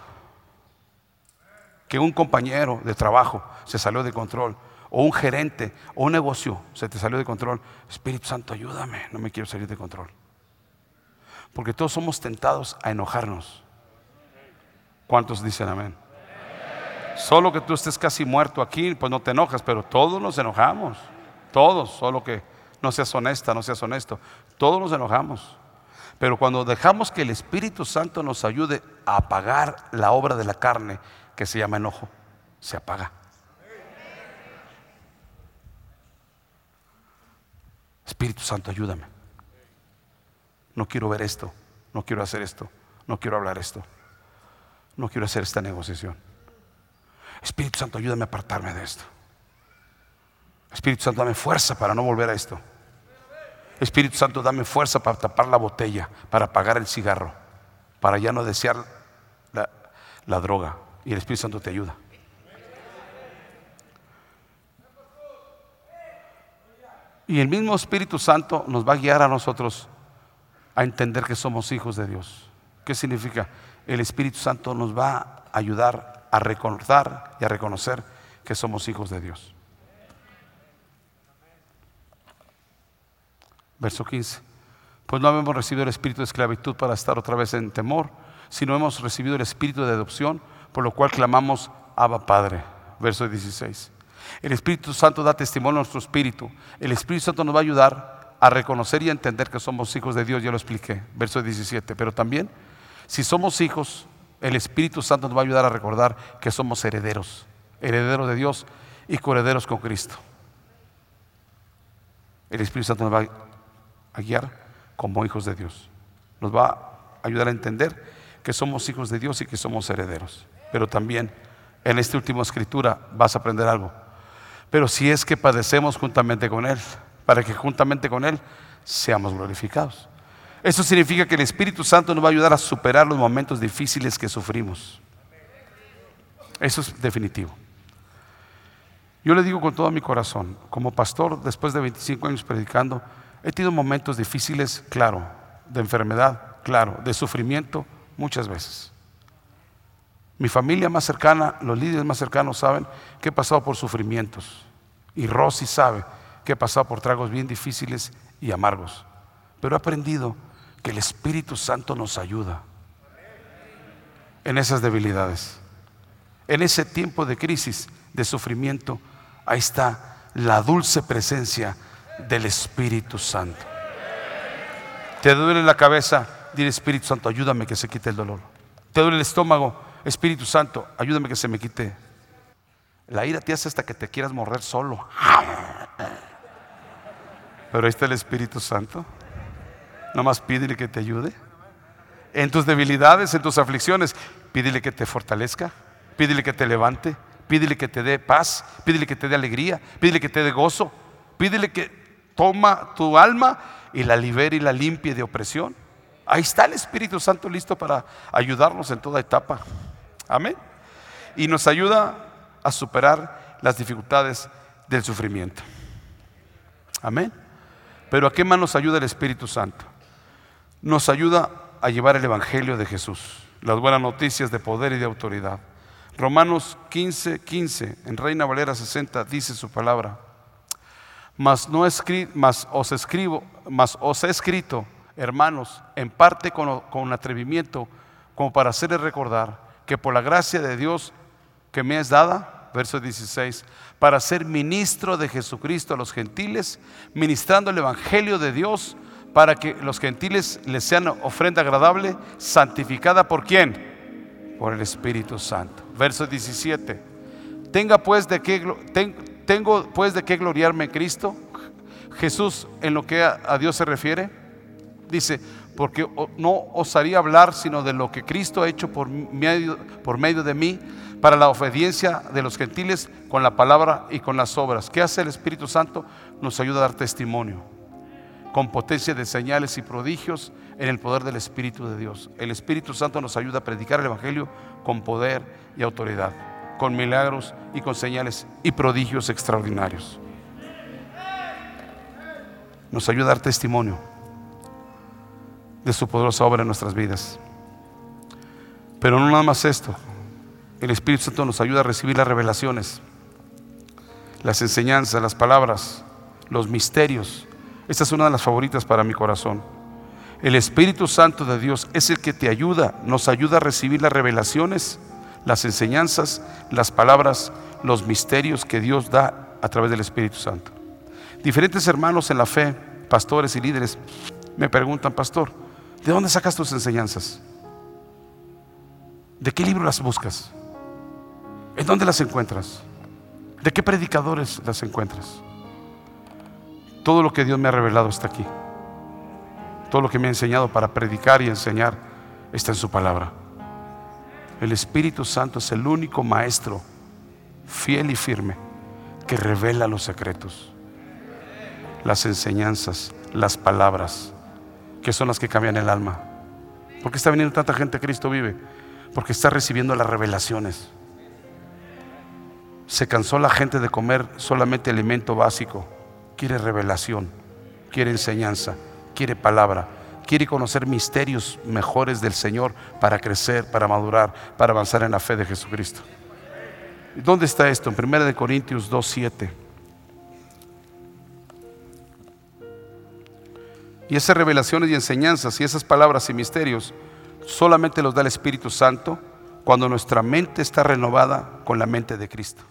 Que un compañero de trabajo se salió de control, o un gerente, o un negocio se te salió de control. Espíritu Santo, ayúdame. No me quiero salir de control. Porque todos somos tentados a enojarnos. ¿Cuántos dicen amén? Solo que tú estés casi muerto aquí, pues no te enojas, pero todos nos enojamos. Todos, solo que no seas honesta, no seas honesto. Todos nos enojamos. Pero cuando dejamos que el Espíritu Santo nos ayude a apagar la obra de la carne, que se llama enojo, se apaga. Espíritu Santo, ayúdame. No quiero ver esto, no quiero hacer esto, no quiero hablar esto, no quiero hacer esta negociación. Espíritu Santo, ayúdame a apartarme de esto. Espíritu Santo, dame fuerza para no volver a esto. Espíritu Santo, dame fuerza para tapar la botella, para apagar el cigarro, para ya no desear la, la droga. Y el Espíritu Santo te ayuda. Y el mismo Espíritu Santo nos va a guiar a nosotros a entender que somos hijos de Dios. ¿Qué significa? El Espíritu Santo nos va a ayudar a recordar y a reconocer que somos hijos de Dios. Verso 15. Pues no hemos recibido el espíritu de esclavitud para estar otra vez en temor, sino hemos recibido el espíritu de adopción, por lo cual clamamos Abba Padre. Verso 16. El Espíritu Santo da testimonio a nuestro espíritu. El Espíritu Santo nos va a ayudar a reconocer y a entender que somos hijos de Dios, ya lo expliqué, verso 17. Pero también, si somos hijos, el Espíritu Santo nos va a ayudar a recordar que somos herederos, herederos de Dios y coherederos con Cristo. El Espíritu Santo nos va a guiar como hijos de Dios. Nos va a ayudar a entender que somos hijos de Dios y que somos herederos. Pero también en esta última escritura vas a aprender algo. Pero si es que padecemos juntamente con Él, para que juntamente con Él seamos glorificados. Eso significa que el Espíritu Santo nos va a ayudar a superar los momentos difíciles que sufrimos. Eso es definitivo. Yo le digo con todo mi corazón, como pastor, después de 25 años predicando, he tenido momentos difíciles, claro, de enfermedad, claro, de sufrimiento, muchas veces. Mi familia más cercana, los líderes más cercanos saben que he pasado por sufrimientos. Y Rosy sabe que he pasado por tragos bien difíciles y amargos. Pero he aprendido que el Espíritu Santo nos ayuda en esas debilidades. En ese tiempo de crisis, de sufrimiento, ahí está la dulce presencia del Espíritu Santo. Te duele la cabeza, dile Espíritu Santo, ayúdame que se quite el dolor. Te duele el estómago, Espíritu Santo, ayúdame que se me quite. La ira te hace hasta que te quieras morrer solo. Pero ahí está el Espíritu Santo. Nomás pídele que te ayude. En tus debilidades, en tus aflicciones, pídele que te fortalezca, pídele que te levante, pídele que te dé paz, pídele que te dé alegría, pídele que te dé gozo, pídele que toma tu alma y la libere y la limpie de opresión. Ahí está el Espíritu Santo listo para ayudarnos en toda etapa. Amén. Y nos ayuda a superar las dificultades del sufrimiento. Amén. Pero ¿a qué más nos ayuda el Espíritu Santo? Nos ayuda a llevar el Evangelio de Jesús, las buenas noticias de poder y de autoridad. Romanos 15, 15, en Reina Valera 60 dice su palabra. Mas, no mas os escribo, mas os he escrito, hermanos, en parte con, con atrevimiento, como para hacerles recordar que por la gracia de Dios que me es dada, verso 16, para ser ministro de Jesucristo a los gentiles, ministrando el Evangelio de Dios para que los gentiles les sean ofrenda agradable, santificada por quién? Por el Espíritu Santo. Verso 17. Tenga pues de qué, tengo pues de qué gloriarme en Cristo. Jesús en lo que a, Dios se refiere, dice, porque no osaría hablar sino de lo que Cristo ha hecho por medio, por medio de mí para la obediencia de los gentiles con la palabra y con las obras. ¿Qué hace el Espíritu Santo? Nos ayuda a dar testimonio con potencia de señales y prodigios en el poder del Espíritu de Dios. El Espíritu Santo nos ayuda a predicar el Evangelio con poder y autoridad, con milagros y con señales y prodigios extraordinarios. nos ayuda a dar testimonio de su poderosa obra en nuestras vidas. Pero no nada más esto, el Espíritu Santo nos ayuda a recibir las revelaciones, las enseñanzas, las palabras, los misterios. Esta es una de las favoritas para mi corazón. El Espíritu Santo de Dios es el que te ayuda, nos ayuda a recibir las revelaciones, las enseñanzas, las palabras, los misterios que Dios da a través del Espíritu Santo. Diferentes hermanos en la fe, pastores y líderes, me preguntan, pastor, ¿de dónde sacas tus enseñanzas? ¿De qué libro las buscas? ¿En dónde las encuentras? ¿De qué predicadores las encuentras? Todo lo que Dios me ha revelado está aquí. Todo lo que me ha enseñado para predicar y enseñar está en su palabra. El Espíritu Santo es el único maestro fiel y firme que revela los secretos, las enseñanzas, las palabras, que son las que cambian el alma. ¿Por qué está viniendo tanta gente a Cristo vive? Porque está recibiendo las revelaciones. Se cansó la gente de comer solamente alimento básico. Quiere revelación, quiere enseñanza, quiere palabra, quiere conocer misterios mejores del Señor para crecer, para madurar, para avanzar en la fe de Jesucristo. ¿Dónde está esto? En 1 Corintios 2.7. Y esas revelaciones y enseñanzas y esas palabras y misterios solamente los da el Espíritu Santo cuando nuestra mente está renovada con la mente de Cristo.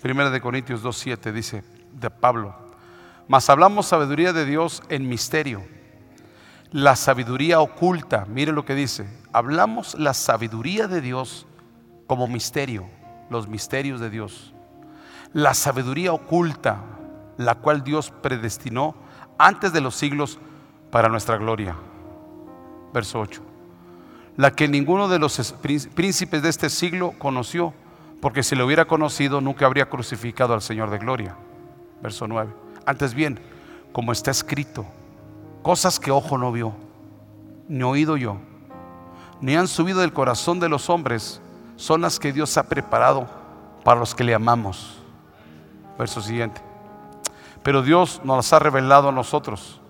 Primera de Corintios 2.7 dice de Pablo, mas hablamos sabiduría de Dios en misterio, la sabiduría oculta, mire lo que dice, hablamos la sabiduría de Dios como misterio, los misterios de Dios. La sabiduría oculta, la cual Dios predestinó antes de los siglos para nuestra gloria. Verso 8. La que ninguno de los príncipes de este siglo conoció, porque si lo hubiera conocido nunca habría crucificado al Señor de gloria. Verso 9. Antes bien, como está escrito, cosas que ojo no vio, ni oído yo, ni han subido del corazón de los hombres, son las que Dios ha preparado para los que le amamos. Verso siguiente. Pero Dios nos las ha revelado a nosotros.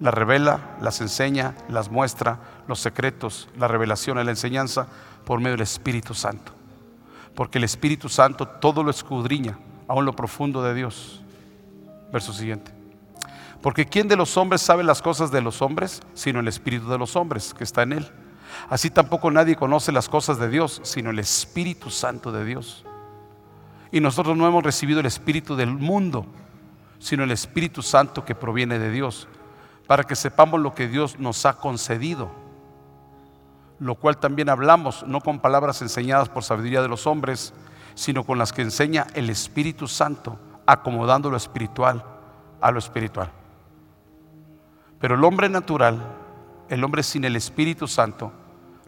Las revela, las enseña, las muestra, los secretos, la revelación y la enseñanza por medio del Espíritu Santo. Porque el Espíritu Santo todo lo escudriña, aún lo profundo de Dios. Verso siguiente. Porque ¿quién de los hombres sabe las cosas de los hombres? Sino el Espíritu de los hombres que está en él. Así tampoco nadie conoce las cosas de Dios, sino el Espíritu Santo de Dios. Y nosotros no hemos recibido el Espíritu del mundo, sino el Espíritu Santo que proviene de Dios, para que sepamos lo que Dios nos ha concedido. Lo cual también hablamos, no con palabras enseñadas por sabiduría de los hombres, sino con las que enseña el Espíritu Santo, acomodando lo espiritual a lo espiritual. Pero el hombre natural, el hombre sin el Espíritu Santo,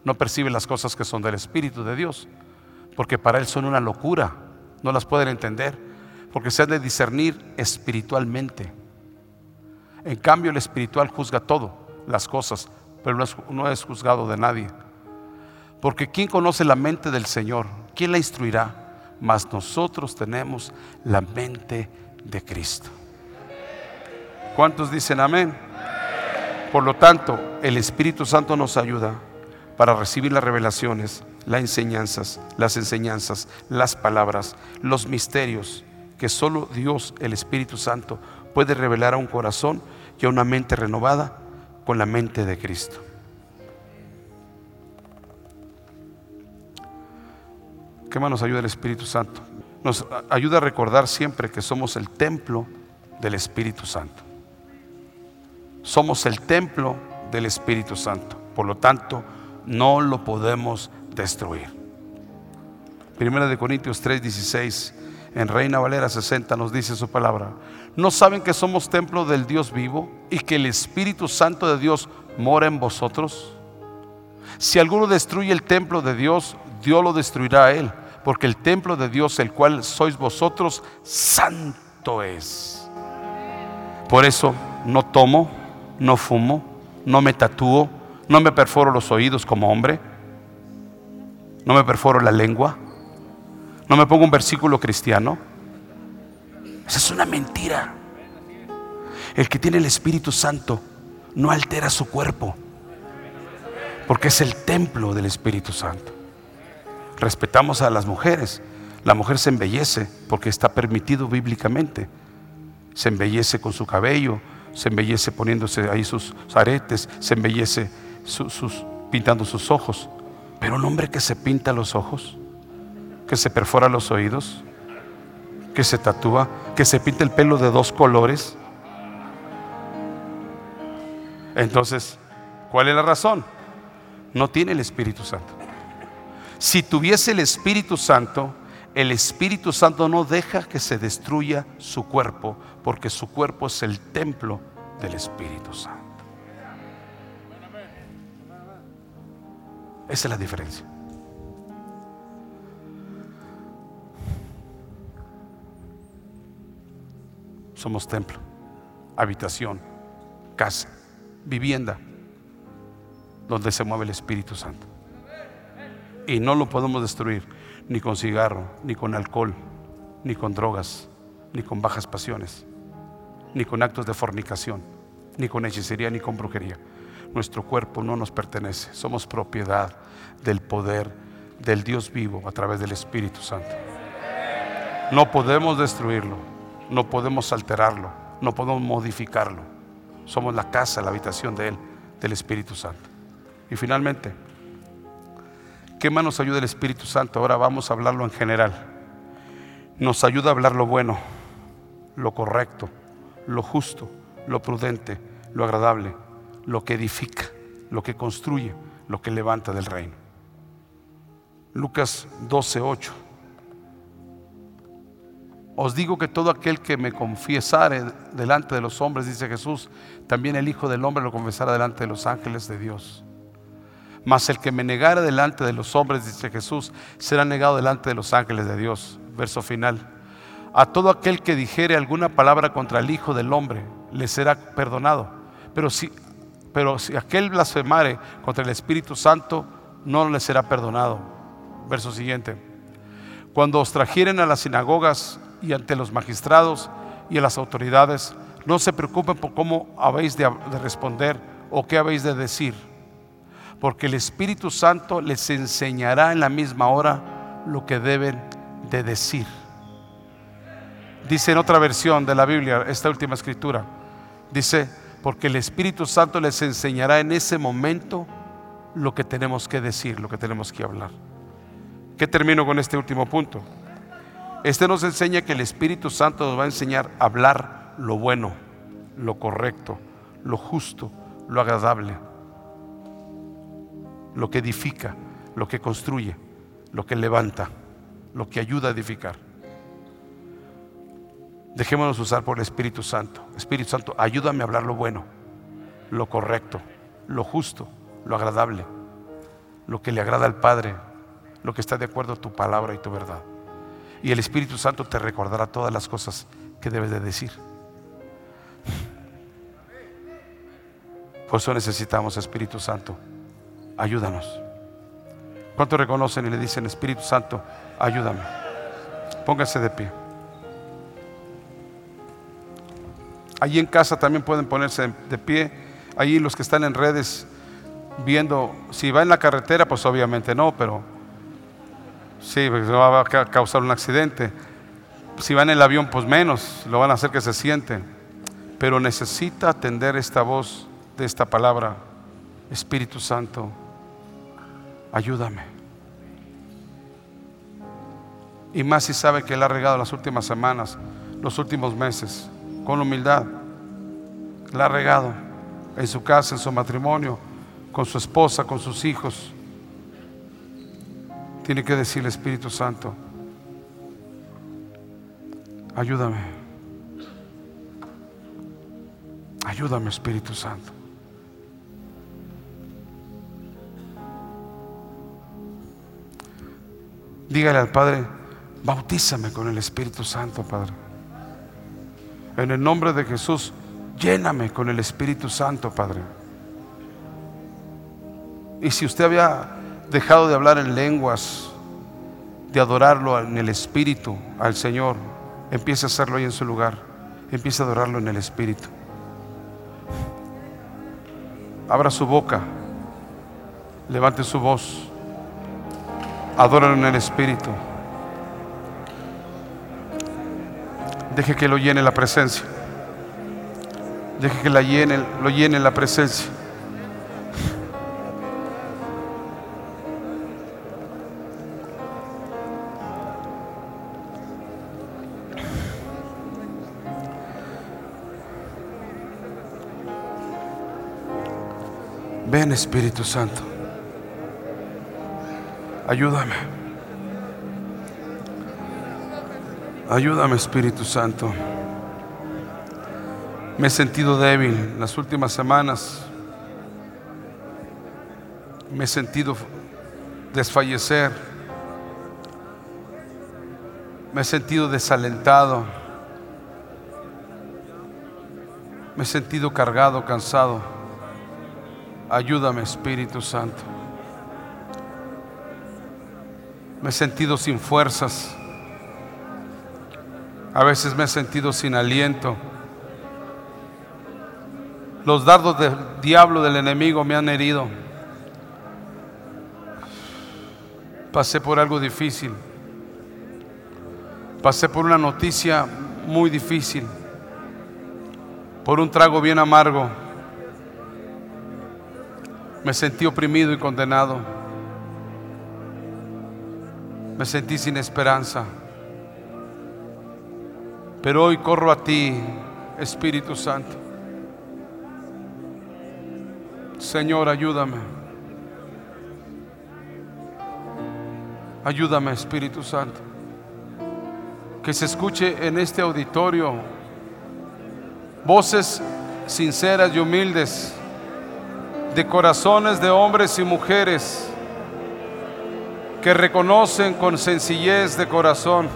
no percibe las cosas que son del Espíritu de Dios, porque para él son una locura, no las pueden entender, porque se han de discernir espiritualmente. En cambio, el espiritual juzga todo, las cosas, pero no es, juzgado de nadie. Porque ¿quién conoce la mente del Señor? ¿Quién la instruirá? Mas nosotros tenemos la mente de Cristo. ¿Cuántos dicen amén? Por lo tanto, el Espíritu Santo nos ayuda para recibir las revelaciones, las enseñanzas, las enseñanzas, las palabras, los misterios que solo Dios, el Espíritu Santo, puede revelar a un corazón y a una mente renovada con la mente de Cristo. ¿Qué más nos ayuda el Espíritu Santo? Nos ayuda a recordar siempre que somos el templo del Espíritu Santo. Somos el templo del Espíritu Santo. Por lo tanto, no lo podemos destruir. Primera de Corintios 3:16 en Reina Valera 60 nos dice su palabra. ¿No saben que somos templo del Dios vivo y que el Espíritu Santo de Dios mora en vosotros? Si alguno destruye el templo de Dios, Dios lo destruirá a él, porque el templo de Dios, el cual sois vosotros, santo es. Por eso no tomo, no fumo, no me tatúo, no me perforo los oídos como hombre. No me perforo la lengua. No me pongo un versículo cristiano. Esa es una mentira. El que tiene el Espíritu Santo no altera su cuerpo, porque es el templo del Espíritu Santo. Respetamos a las mujeres. La mujer se embellece porque está permitido bíblicamente. Se embellece con su cabello, se embellece poniéndose ahí sus aretes, se embellece pintando sus ojos. Pero un hombre que se pinta los ojos, que se perfora los oídos, que se tatúa, que se pinta el pelo de dos colores. Entonces, ¿cuál es la razón? No tiene el Espíritu Santo. Si tuviese el Espíritu Santo, el Espíritu Santo no deja que se destruya su cuerpo, porque su cuerpo es el templo del Espíritu Santo. Esa es la diferencia. Somos templo, habitación, casa, vivienda, donde se mueve el Espíritu Santo. Y no lo podemos destruir ni con cigarro, ni con alcohol, ni con drogas, ni con bajas pasiones, ni con actos de fornicación, ni con hechicería, ni con brujería. Nuestro cuerpo no nos pertenece, somos propiedad del poder del Dios vivo a través del Espíritu Santo. No podemos destruirlo, no podemos alterarlo, no podemos modificarlo. Somos la casa, la habitación de Él, del Espíritu Santo. Y finalmente, ¿Qué más nos ayuda el Espíritu Santo? Ahora vamos a hablarlo en general. Nos ayuda a hablar lo bueno, lo correcto, lo justo, lo prudente, lo agradable, lo que edifica, lo que construye, lo que levanta del reino. Lucas 12:8. Os digo que todo aquel que me confiesare delante de los hombres, dice Jesús, también el Hijo del Hombre lo confesará delante de los ángeles de Dios. Mas el que me negara delante de los hombres, dice Jesús, será negado delante de los ángeles de Dios. Verso final. A todo aquel que dijere alguna palabra contra el Hijo del Hombre, le será perdonado. Pero si, pero si aquel blasfemare contra el Espíritu Santo, no le será perdonado. Verso siguiente. Cuando os trajeren a las sinagogas y ante los magistrados y a las autoridades, no se preocupen por cómo habéis de responder o qué habéis de decir porque el Espíritu Santo les enseñará en la misma hora lo que deben de decir. Dice en otra versión de la Biblia, esta última escritura, dice, porque el Espíritu Santo les enseñará en ese momento lo que tenemos que decir, lo que tenemos que hablar. ¿Qué termino con este último punto? Este nos enseña que el Espíritu Santo nos va a enseñar a hablar lo bueno, lo correcto, lo justo, lo agradable lo que edifica, lo que construye, lo que levanta, lo que ayuda a edificar. Dejémonos usar por el Espíritu Santo. Espíritu Santo, ayúdame a hablar lo bueno, lo correcto, lo justo, lo agradable, lo que le agrada al Padre, lo que está de acuerdo a tu palabra y tu verdad. Y el Espíritu Santo te recordará todas las cosas que debes de decir. Por eso necesitamos Espíritu Santo ayúdanos. ¿Cuántos reconocen y le dicen, Espíritu Santo, ayúdame? Pónganse de pie. Allí en casa también pueden ponerse de pie. Allí los que están en redes viendo, si va en la carretera, pues obviamente no, pero sí, porque va a causar un accidente. Si va en el avión, pues menos, lo van a hacer que se siente. Pero necesita atender esta voz de esta palabra, Espíritu Santo ayúdame. Y más si sabe que Él ha regado las últimas semanas, los últimos meses, con humildad. La ha regado en su casa, en su matrimonio, con su esposa, con sus hijos. Tiene que decirle Espíritu Santo, ayúdame. Ayúdame Espíritu Santo. Dígale al Padre, bautízame con el Espíritu Santo, Padre. En el nombre de Jesús, lléname con el Espíritu Santo, Padre. Y si usted había dejado de hablar en lenguas, de adorarlo en el Espíritu al Señor, empiece a hacerlo ahí en su lugar. Empiece a adorarlo en el Espíritu. Abra su boca. Levante su voz. Adóralo en el Espíritu. Deje que lo llene la presencia. Deje que la llene, lo llene la presencia. Ven Espíritu Santo. Ayúdame. Ayúdame Espíritu Santo. Me he sentido débil las últimas semanas. Me he sentido desfallecer. Me he sentido desalentado. Me he sentido cargado, cansado. Ayúdame, Espíritu Santo. Me he sentido sin fuerzas. A veces me he sentido sin aliento. Los dardos del diablo, del enemigo, me han herido. Pasé por algo difícil. Pasé por una noticia muy difícil. Por un trago bien amargo. Me sentí oprimido y condenado. Me sentí sin esperanza. Pero hoy corro a ti, Espíritu Santo. Señor, ayúdame. Ayúdame, Espíritu Santo. Que se escuche en este auditorio voces sinceras y humildes de corazones de hombres y mujeres que reconocen con sencillez de corazón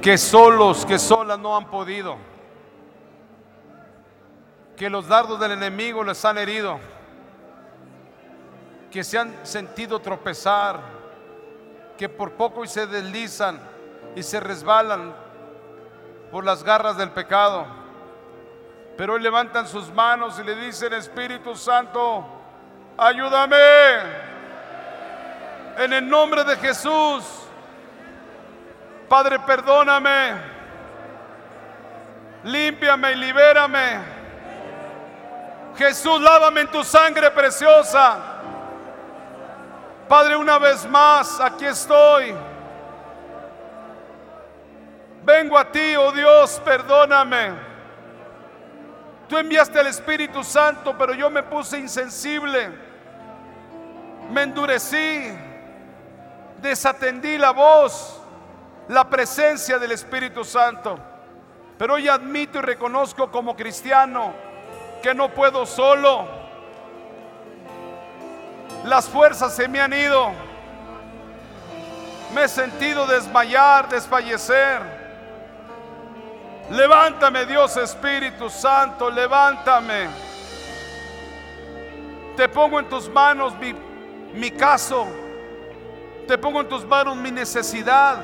que solos, que solas no han podido, que los dardos del enemigo les han herido, que se han sentido tropezar, que por poco y se deslizan y se resbalan por las garras del pecado. Pero hoy levantan sus manos y le dicen, Espíritu Santo, ayúdame. En el nombre de Jesús. Padre, perdóname. Límpiame y libérame. Jesús, lávame en tu sangre preciosa. Padre, una vez más, aquí estoy. Vengo a ti, oh Dios, perdóname. Tú enviaste el Espíritu Santo, pero yo me puse insensible. Me endurecí. Desatendí la voz, la presencia del Espíritu Santo. Pero hoy admito y reconozco como cristiano que no puedo solo. Las fuerzas se me han ido. Me he sentido desmayar, desfallecer. Levántame Dios Espíritu Santo, levántame. Te pongo en tus manos mi, mi caso. Te pongo en tus manos mi necesidad.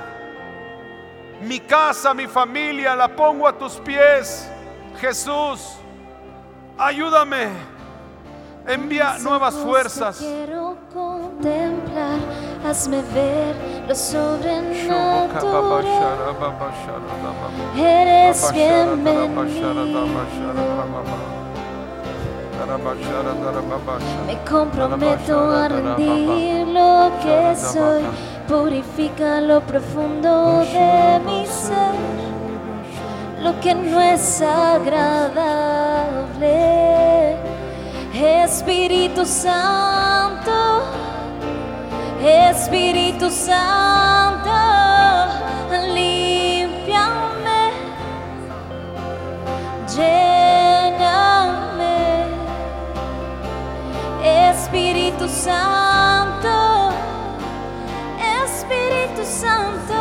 Mi casa, mi familia, la pongo a tus pies. Jesús, ayúdame. Envía nuevas fuerzas. Quiero contemplar, hazme ver lo sobrenatural. Eres bienvenido. Me comprometo a rendir lo que soy. Purifica lo profundo de mi ser. Lo que no es agradable. Espíritu Santo. Espíritu Santo. Límpiame. Espíritu Santo, Espíritu Santo,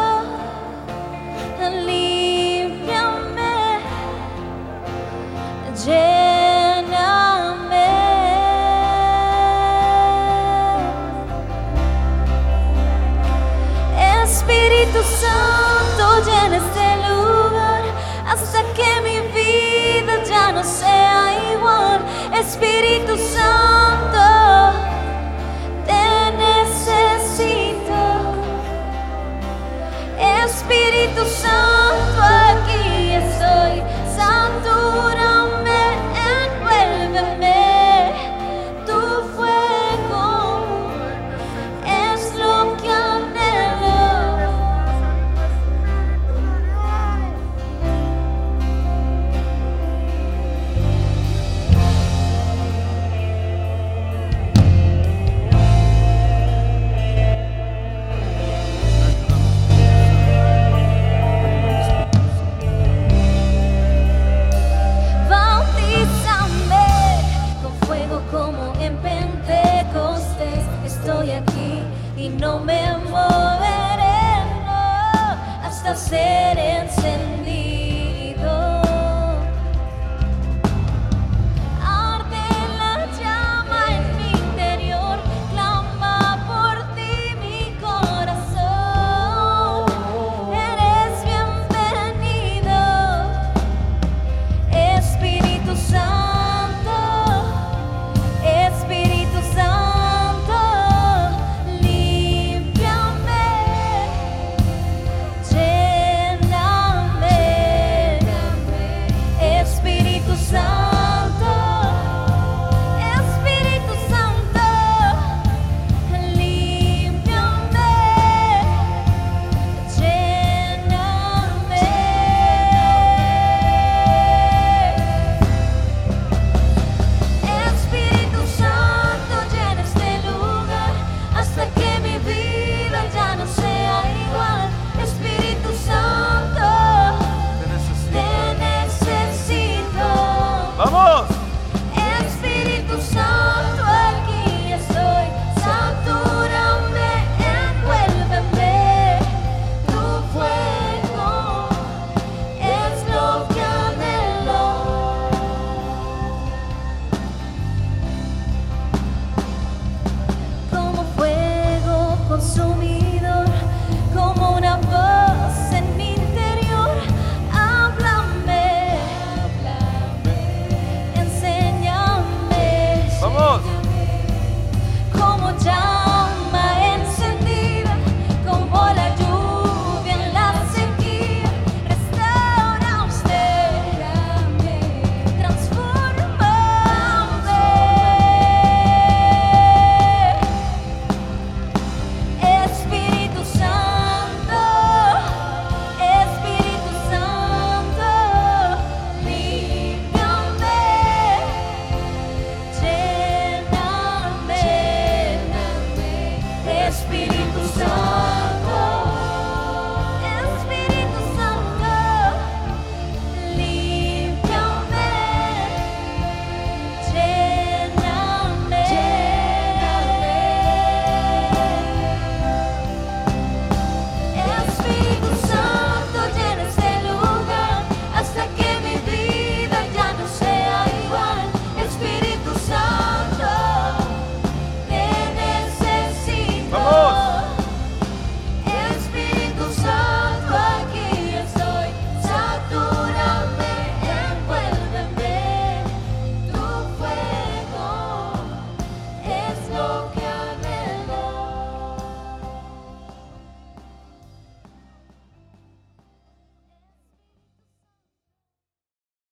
límpiame, lléname. Espíritu Santo, llena este lugar hasta que mi vida ya no sea igual. Espíritu Santo,